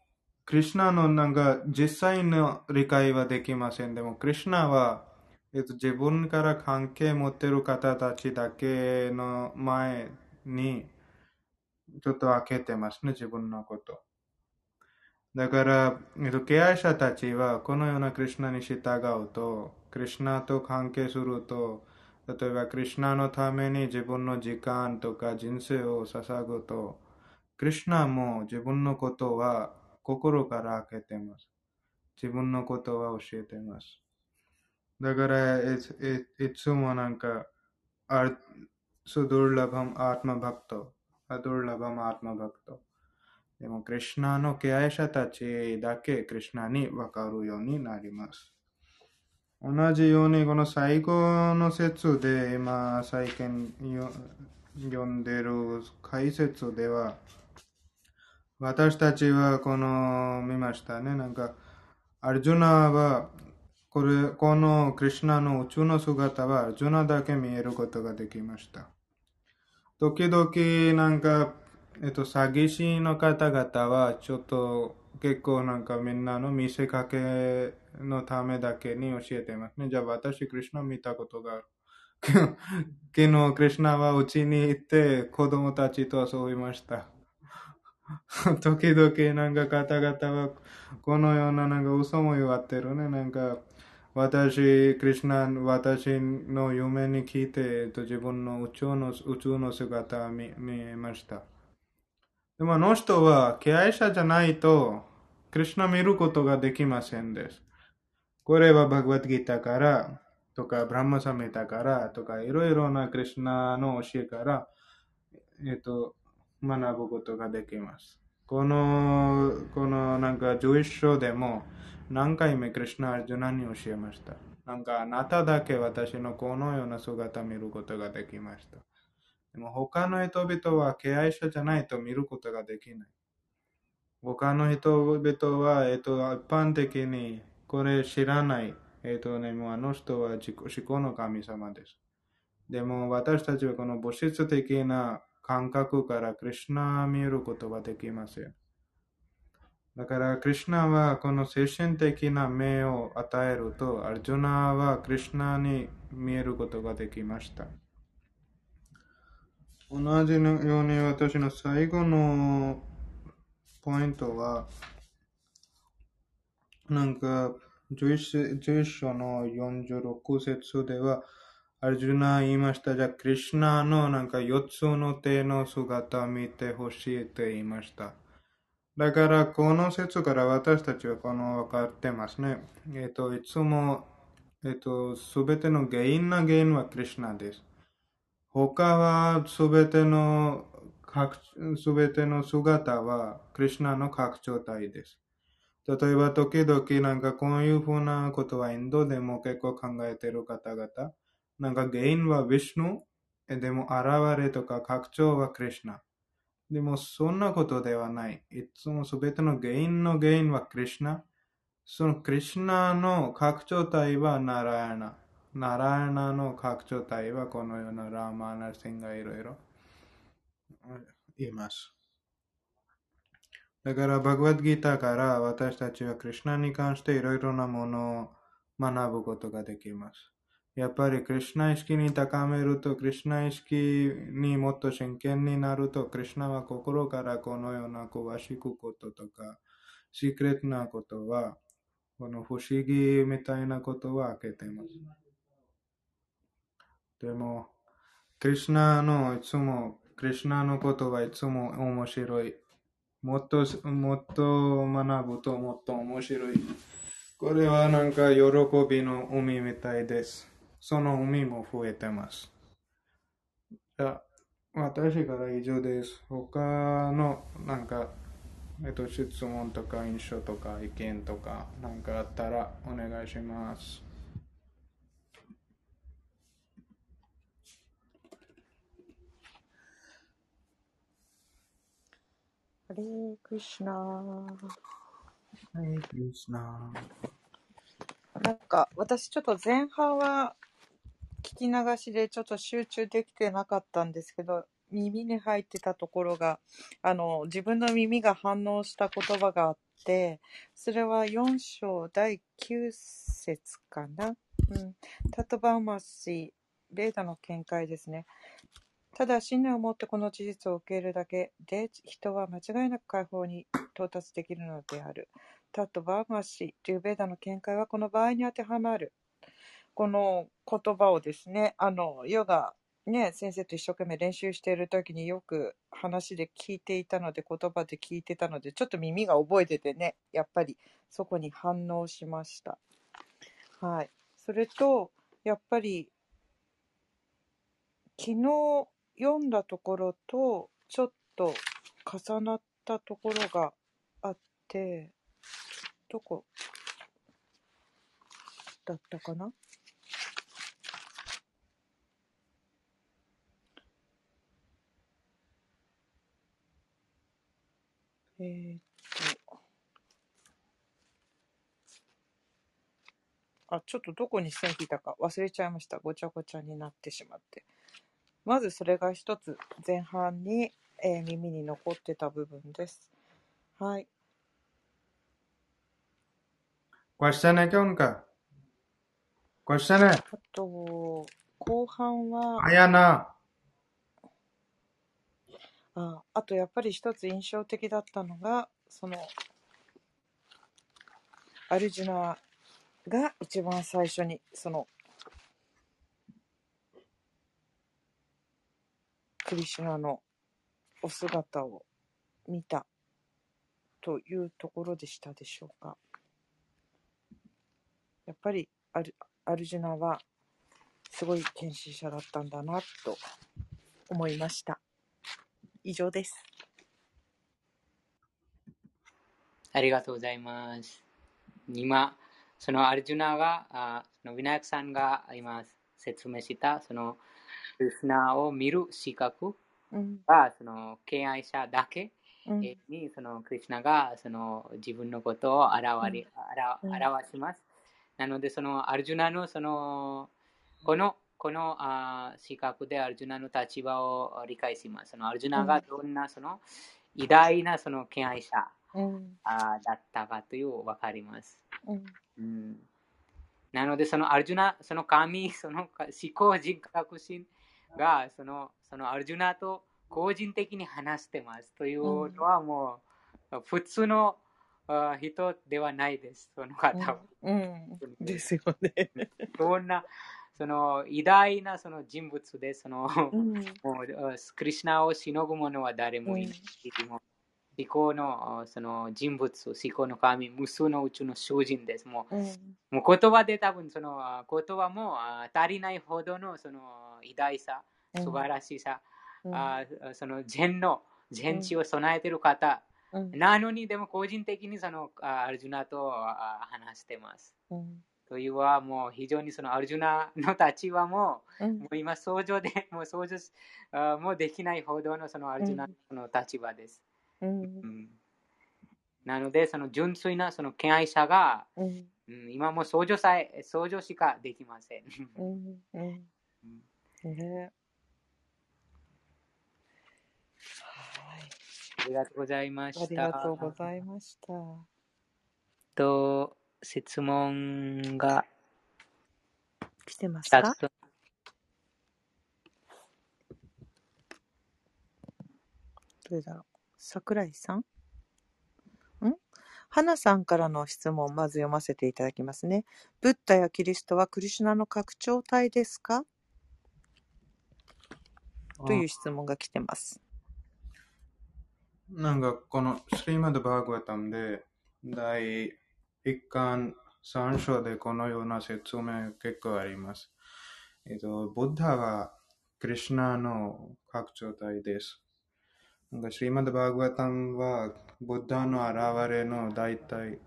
クリシュナのなんか実際の理解はできません。でも、クリシュナはえっと、自分から関係持ってる方たちだけの前に、ちょっと開けてますね、自分のこと。だから、えっと、敬愛者たちはこのようなクリュナに従うと、クリシュナと関係すると、例えばクリシュナのために自分の時間とか人生を捧ぐと、クリシュナも自分のことは心から開けてます。自分のことは教えてます。だから、いついいつもなんか、अदुर्लभमात्मभक्तौ、अदुर्लभमात्मभक्तौ。でも、クリシュナの敬愛者たちだけクリシュナに分かるようになります。同じように、この最後の説で、今、最近よ読んでる解説では、私たちはこの見ましたね。なんか、アルジュナは、これ、このクリュナの宇宙の姿はアジュナだけ見えることができました。時々なんか、えっと、詐欺師の方々は、ちょっと結構なんかみんなの見せかけのためだけに教えてますね。じゃあ私、クリュナ見たことがある。昨日、クリュナはうちに行って子供たちと遊びました。時々なんか方々はこのようななんか嘘も言わってるね。なんか私、クリュナ、私の夢に聞いて、と、自分の宇宙の宇宙の姿を見見えました。でもあの人は敬愛者じゃないと、クリュナ見ることができませんです。これはバグワッドギータから、とか、ブラマサメタから、とか、いろいろなクリュナの教えから、えっと、学ぶことができます。この、このなんか11章でも何回目クリュナ・アルジュナに教えました。なんかあなただけ私のこのような姿を見ることができました。でも他の人々は敬愛者じゃないと見ることができない。他の人々は、えっと、一般的にこれ知らない。えっとね、もうあの人は自己思考の神様です。でも私たちはこの物質的な感覚からクリュナを見ることはできません。だから、クリュナはこの精神的な目を与えると、アルジュナはクリュナに見えることができました。同じように私の最後のポイントは、なんか11章の46節では、アルジュナは言いました。じゃあ、クリュナのなんか4つの手の姿を見てほしいと言いました。だから、この説から私たちはこの分かってますね。えっ、と、いつも、えっ、と、すべての原因な原因はクリュナです。他はすべての、すべての姿はクリュナの拡張体です。例えば、時々なんかこういうふうなことはインドでも結構考えている方々。なんか原因はヴィシュヌ、でも現れとか拡張はクリュナ。でもそんなことではない。いつもすべての原因の原因はクリュナ。そのクリュナの拡張体はナラヤナ。ナラヤナの拡張体はこのようなラーマーナシンがいろいろ言います。だから、バグワッドギーターから私たちはクリュナに関していろいろなものを学ぶことができます。やっぱりクリュナ意識に高めると、クリュナ意識にもっと真剣になると、クリュナは心からこのような詳しくこととか、シークレットなことは、この不思議みたいなことは開けてます。でも、クリュナのいつも、クリュナのことはいつも面白い。もっと、もっと学ぶともっと面白い。これはなんか喜びの海みたいです。その海も増えてます。じゃあ、私から以上です。他のなんか、えっと、質問とか印象とか意見とかなんかあったらお願いします。ハレークリシュナはい、クリスナなんか私ちょっと前半は聞き流しでちょっと集中できてなかったんですけど耳に入ってたところがあの自分の耳が反応した言葉があってそれは4章第9節かな？うん。タトバウマシー、ベーダの見解ですね。ただ、信念を持ってこの事実を受けるだけで、人は間違いなく解放に到達できるのである。タトバウマシというベーダの見解はこの場合に当てはまる。この言葉をですね、あの、ヨガ、ね、先生と一生懸命練習している時によく話で聞いていたので、言葉で聞いてたので、ちょっと耳が覚えててね、やっぱりそこに反応しました。はい。それと、やっぱり、昨日読んだところと、ちょっと重なったところがあって、どこだったかな？えーっと、あ、ちょっとどこに線引いたか忘れちゃいました。ごちゃごちゃになってしまって。まずそれが一つ前半に、えー耳に残ってた部分です。はい。 क्वेश्चन है क्या उनका क्वेश्चन है あと、後半は、 आया ना ああとやっぱり一つ印象的だったのが、その、アルジュナが一番最初に、その、クリシュナのお姿を見たというところでしたでしょうか。やっぱりアルアルジュナはすごい献身者だったんだなと思いました。以上です。ありがとうございます。今、そのアルジュナが、あそのウィナヤクさんが今説明した、そのクリスナを見る視覚うん、が、その敬愛者だけうん、に、そのクリスナがその自分のことを表り、うん表表します。なので、そのアルジュナのその、この、このあ視覚でアルジュナの立場を理解します。そのアルジュナがどんなその偉大なその敬愛者うん、あだったかというわかります。うん、うん、なので、そのアルジュナ、その神、その思考人格心がそのそのアルジュナと個人的に話してますというのはもう普通のあ人ではないです、その方は。うん、ですよね。そんなその偉大なその人物で、そのうん、クリシナをしのぐ者は誰もいない。もう思考のあその人物、思考の神、無数の宇宙の囚人です。もううん、もう言葉で多分そのあ言葉もあ足りないほどのその偉大さ、素晴らしさ、うん、あその善の善知を備えている方、うん、なのにでも個人的にそのあアルジュナとあ話してます。うん、というはもう非常にそのアルジュナの立場もうんもう今想像で もう想像しあもうできないほどのそのアルジュナの立場です。うん、うんなのでその純粋なその敬愛者が、うん、うん、今もう想像さえ想像しかできません。うん、うん、ね。はい。ありがとうございました。ありがとうございました。と質問が来てます2かつどれだろう？桜井さん？ん？花さんからの質問、まず読ませていただきますね。ブッダやキリストはクリシュナの拡張体ですか？という質問が来てます。なんかこのスリーマッド・バーグワタムで第一巻三章でこのような説明結構あります。えっと、ブッダはクリシュナの拡張体です。なんかスリマド・バーグワタムはブッダの現れの大体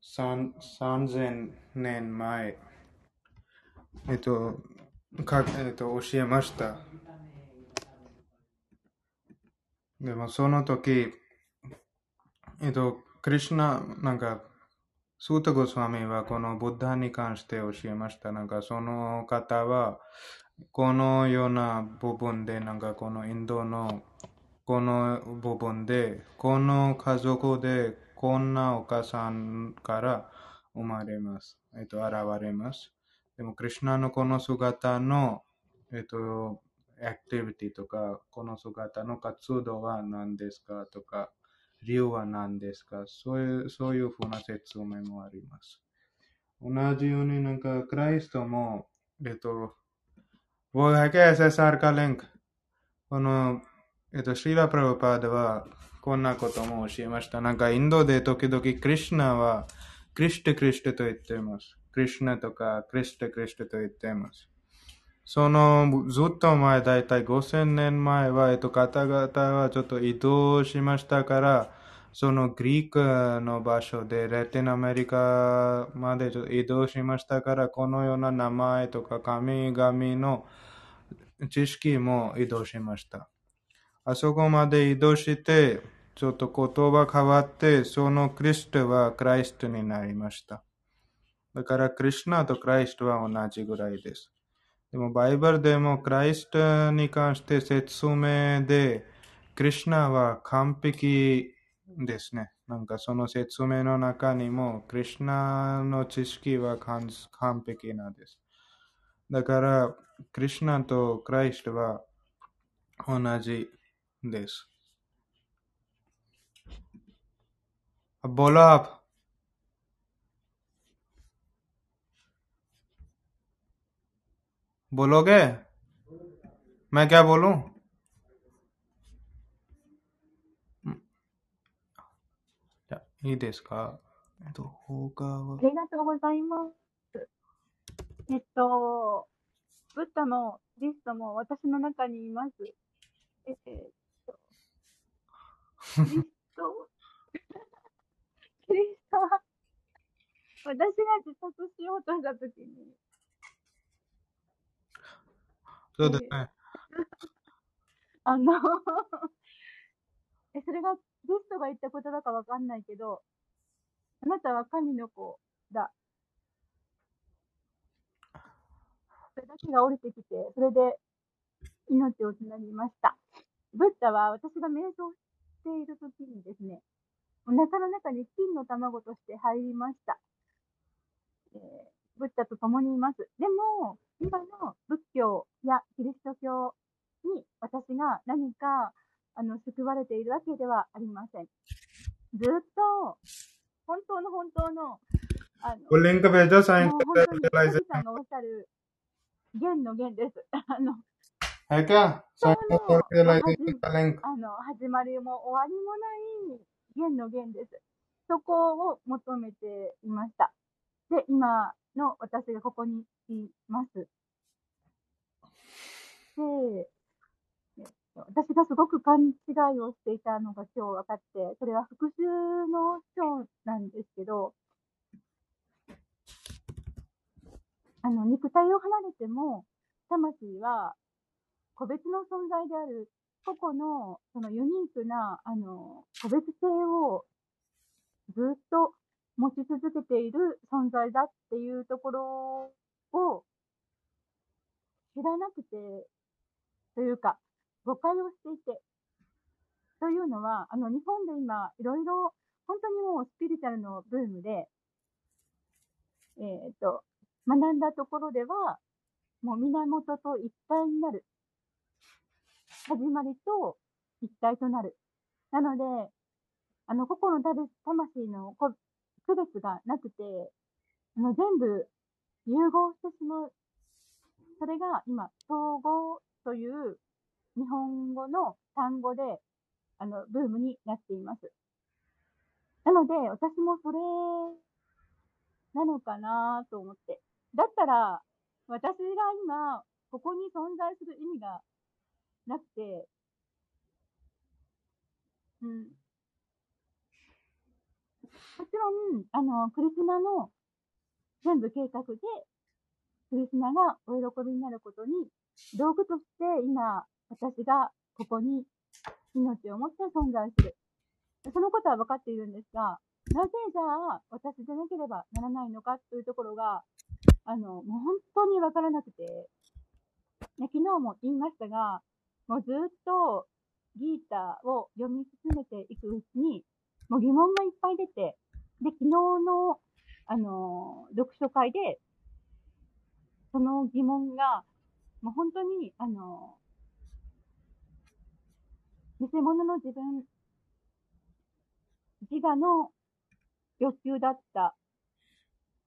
三3000年前、えっと、かえっと、教えました。でもその時、えっと、クリシュナ、なんか、スータゴスワミはこのブッダに関して教えました。なんかその方は、このような部分で、なんかこのインドのこの部分で、この家族でこんなお母さんから生まれます。えっと、現れます。でも、クリシュナのこの姿の、えっと、アクティビティとか、この姿の活動は何ですかとか、理由は何ですかそういう、そういうふうな説明もあります。同じようになんか、クライストも、えっと、वो है क्या SSR का लिंकこの、えっと、シーラ・プラブパーダは、こんなことも教えました。なんか、インドで時々、クリシュナは、クリシュテクリシュテと言っています。クリシュナとか、クリシュテクリシュテと言っています。 その、ずっと前、だいたい5000年前は、えっと、方々はちょっと移動しましたから、そのグリークの場所で、ラテンアメリカまでちょっと移動しましたから、このような名前とか神々の知識も移動しました。あそこまで移動して、ちょっと言葉変わって、そのクリストはクライストになりました。だから、クリシュナとクライストは同じぐらいです。でもバイバルでもクライストに関して説明で、クリュナは完璧ですね。なんかその説明の中にも、クリュナの知識は完璧なんです。だから、クリュナとクライストは同じです。ボラップ बोलोगे मैं क्या बोलूंじゃいいですかえっと、他はありがとうございます。えっと、ブッダのリストも私の中にいます。えっと、キリスト、キリストは、私が自殺しようとしたときに、 そうですね。あの、え、それが、リストが言ったことだかわかんないけど、あなたは神の子だ。それだけが降りてきて、それで命をつなぎました。ブッダは私が瞑想している時にですね、お腹の中に金の卵として入りました。えーブッダと共にいます。でも、今の仏教やキリスト教に私が何か、あの、救われているわけではありません。ずっと、本当の本当の、あの、リンク भेजा サインさんがおっしゃる、弦の弦です。あの、はいか、サインリンク。あの、始まりも終わりもない弦の弦です。そこを求めていました。で、今、の私がここにいます。で、え私がすごく勘違いをしていたのが今日分かって、それは復讐の章なんですけど、あの、肉体を離れても、魂は個別の存在である個々のそのユニークな、あの、個別性をずっと持ち続けている存在だっていうところを知らなくて、というか、誤解をしていて、というのは、あの、日本で今、いろいろ、本当にもうスピリチュアルのブームで、えっ、と、学んだところでは、もう源と一体になる。始まりと一体となる。なので、あの、個々の魂魂の区別がなくて、あの、全部融合してしまう。それが今、統合という日本語の単語で、あの、ブームになっています。なので、私もそれなのかなと思って。だったら、私が今、ここに存在する意味がなくて、うん。もちろん、あの、クリスナの全部計画で、クリスナがお喜びになることに、道具として今、私がここに命を持って存在する。そのことは分かっているんですが、なぜじゃあ私でなければならないのかというところが、あの、もう本当に分からなくて、ね昨日も言いましたが、もうずっとギーターを読み進めていくうちに、もう疑問がいっぱい出て、で、昨日のあの、読書会で、その疑問が、もう本当に、あの、偽物の自分、自我の欲求だった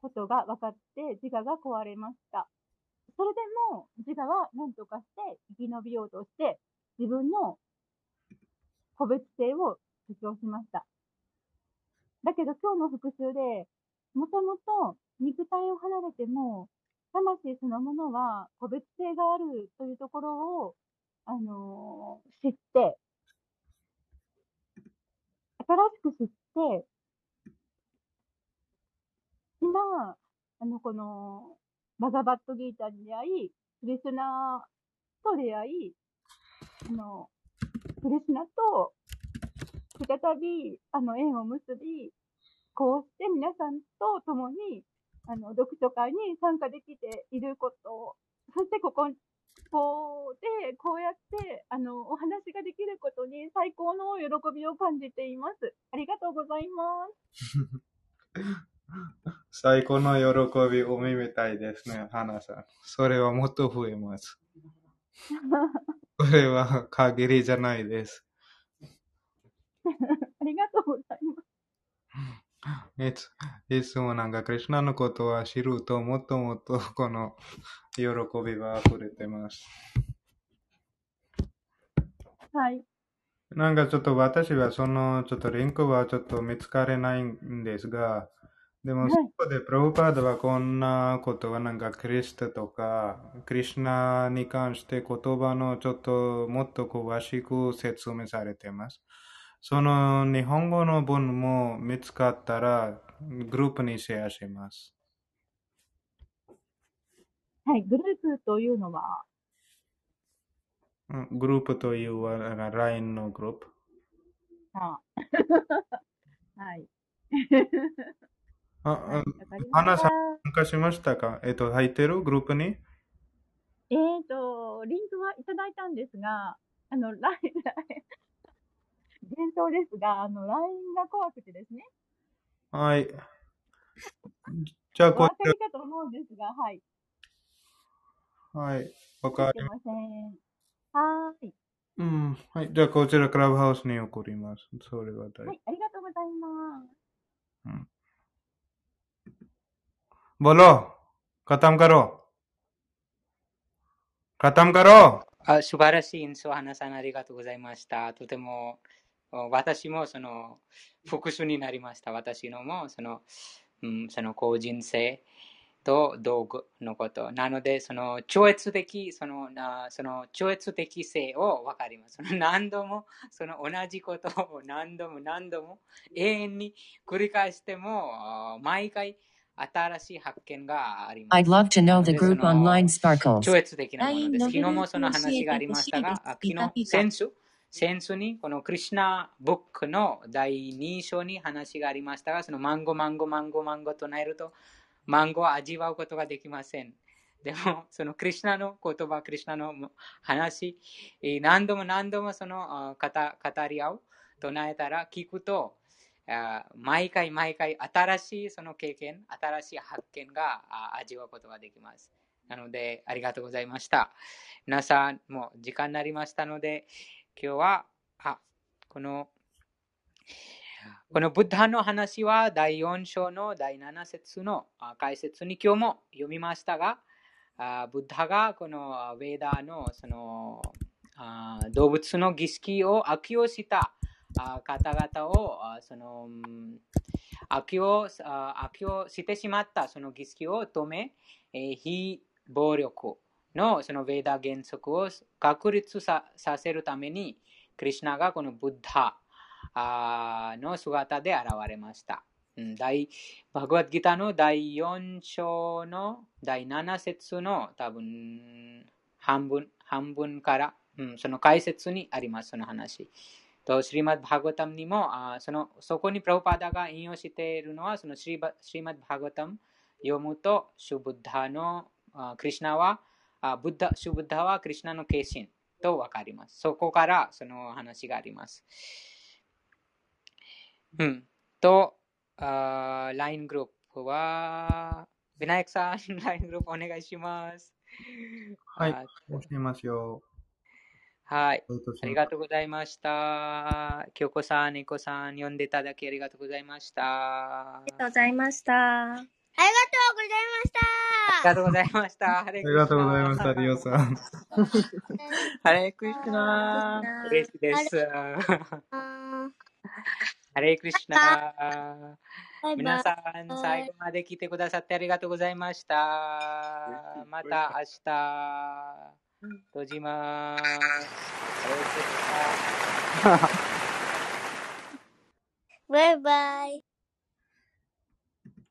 ことが分かって、自我が壊れました。それでも、自我は何とかして生き延びようとして、自分の個別性を主張しました。だけど今日の復習で、もともと肉体を離れても、魂そのものは個別性があるというところを、あのー知って、新しく知って、今、あの、この、バガバットギータに出会い、クリスナーと出会い、あの、クリスナーと再び、あの、縁を結び、こうして皆さんと共に、あの、読書会に参加できていることを、そしてここ、こうで、こうやって、あの、お話ができることに最高の喜びを感じています。ありがとうございます。最高の喜び、海みたいですね、花さん。それはもっと増えます。これは限りじゃないです。ありがとうございます。いついつもなんか、クリュナのことは知ると、もっともっとこの 喜びは溢れてます。はい。なんかちょっと私はそのちょっとリンクはちょっと見つかれないんですが、でもはいそこでプラブパードはこんなことはなんかクリストとかクリシュナに関して言葉のちょっともっと詳しく説明されています。その日本語の文も見つかったらグループにシェアします。はい。グループというのは、うんグループというは LINE のグループ。あ はい。あ、はい。あわかりま花さん。参加しましたか？えっと、入ってるグループに？えーと、リンクはいただいたんですが、あの、ライン、幻想ですが、あの、LINE が怖くてですね、はい。じゃあ、おこち分かりかと思うんですが、はい。ら、はい。わ入かりまってません。はーい。うん。はい。じゃあ、こちら、クラブハウスに送ります。それは大はい、ありがとうございます。 बोलो खत्म करो खत्म करो あ素晴らしい演奏、花さんありがとうございました。とても、お 私もその復習になりました。私のもその、うん、その個人性と道具のこと。なので、その超越的、そのなその超越的性を分かります。その何度も、その同じことを何度も何度も永遠に繰り返しても、あ毎回新しい発見があります。I'd love to な know の the group の online sparkles. 超越的なものです。の昨日もその話がありましたが、あ昨日、先週、先週にこのクリシナブックの第2章に話がありましたが、そのマンゴー、マンゴー、マンゴー、マンゴーと唱えると、マンゴーを味わうことができません。でも、そのクリシナの言葉、クリシナの話、何度も何度もその語り合う、唱えたら聞くと、毎回毎回新しいその経験、新しい発見が味わうことができます。なので、ありがとうございました。皆さん、もう時間になりましたので、今日は、あ、この、このブッダの話は第4章の第7節の解説に今日も読みましたが、あブッダがこのウェーダーのそのあ動物の儀式を悪用したあ方々をその悪用悪用してしまったその儀式を止め、え非暴力のそのウェーダ原則を確立ささせるために、クリシュナがこのブッダの姿で現れました。うん第バグワッドギターの第4章の第7節の多分半分半分から、うん、その解説にあります、その話。と、シリマッバーガタムにも、あそのそこにプラブパダが引用しているのは、そのシリバシリマッバーガタム読むと、シュブッダのあクリシュナは、あブッダシュブッダはクリシュナの化身とわかります。そこからその話があります。うん。と、あー LINE グループ。プは、ビナヤクさん、LINE グループお願いします。はいあ教えますよ。はい。ありがとうございました。京子さん、猫さん、呼んでいただきありがとうございました。ありがとうございました。ありがとうございました。ありありがとうございました、リオさん。ハレクリシナ。嬉しいです。あハレクリシナ。バイバイ皆さん、最後まで来てくださってありがとうございました。また明日、閉じます。ハレクリシナバイバイ。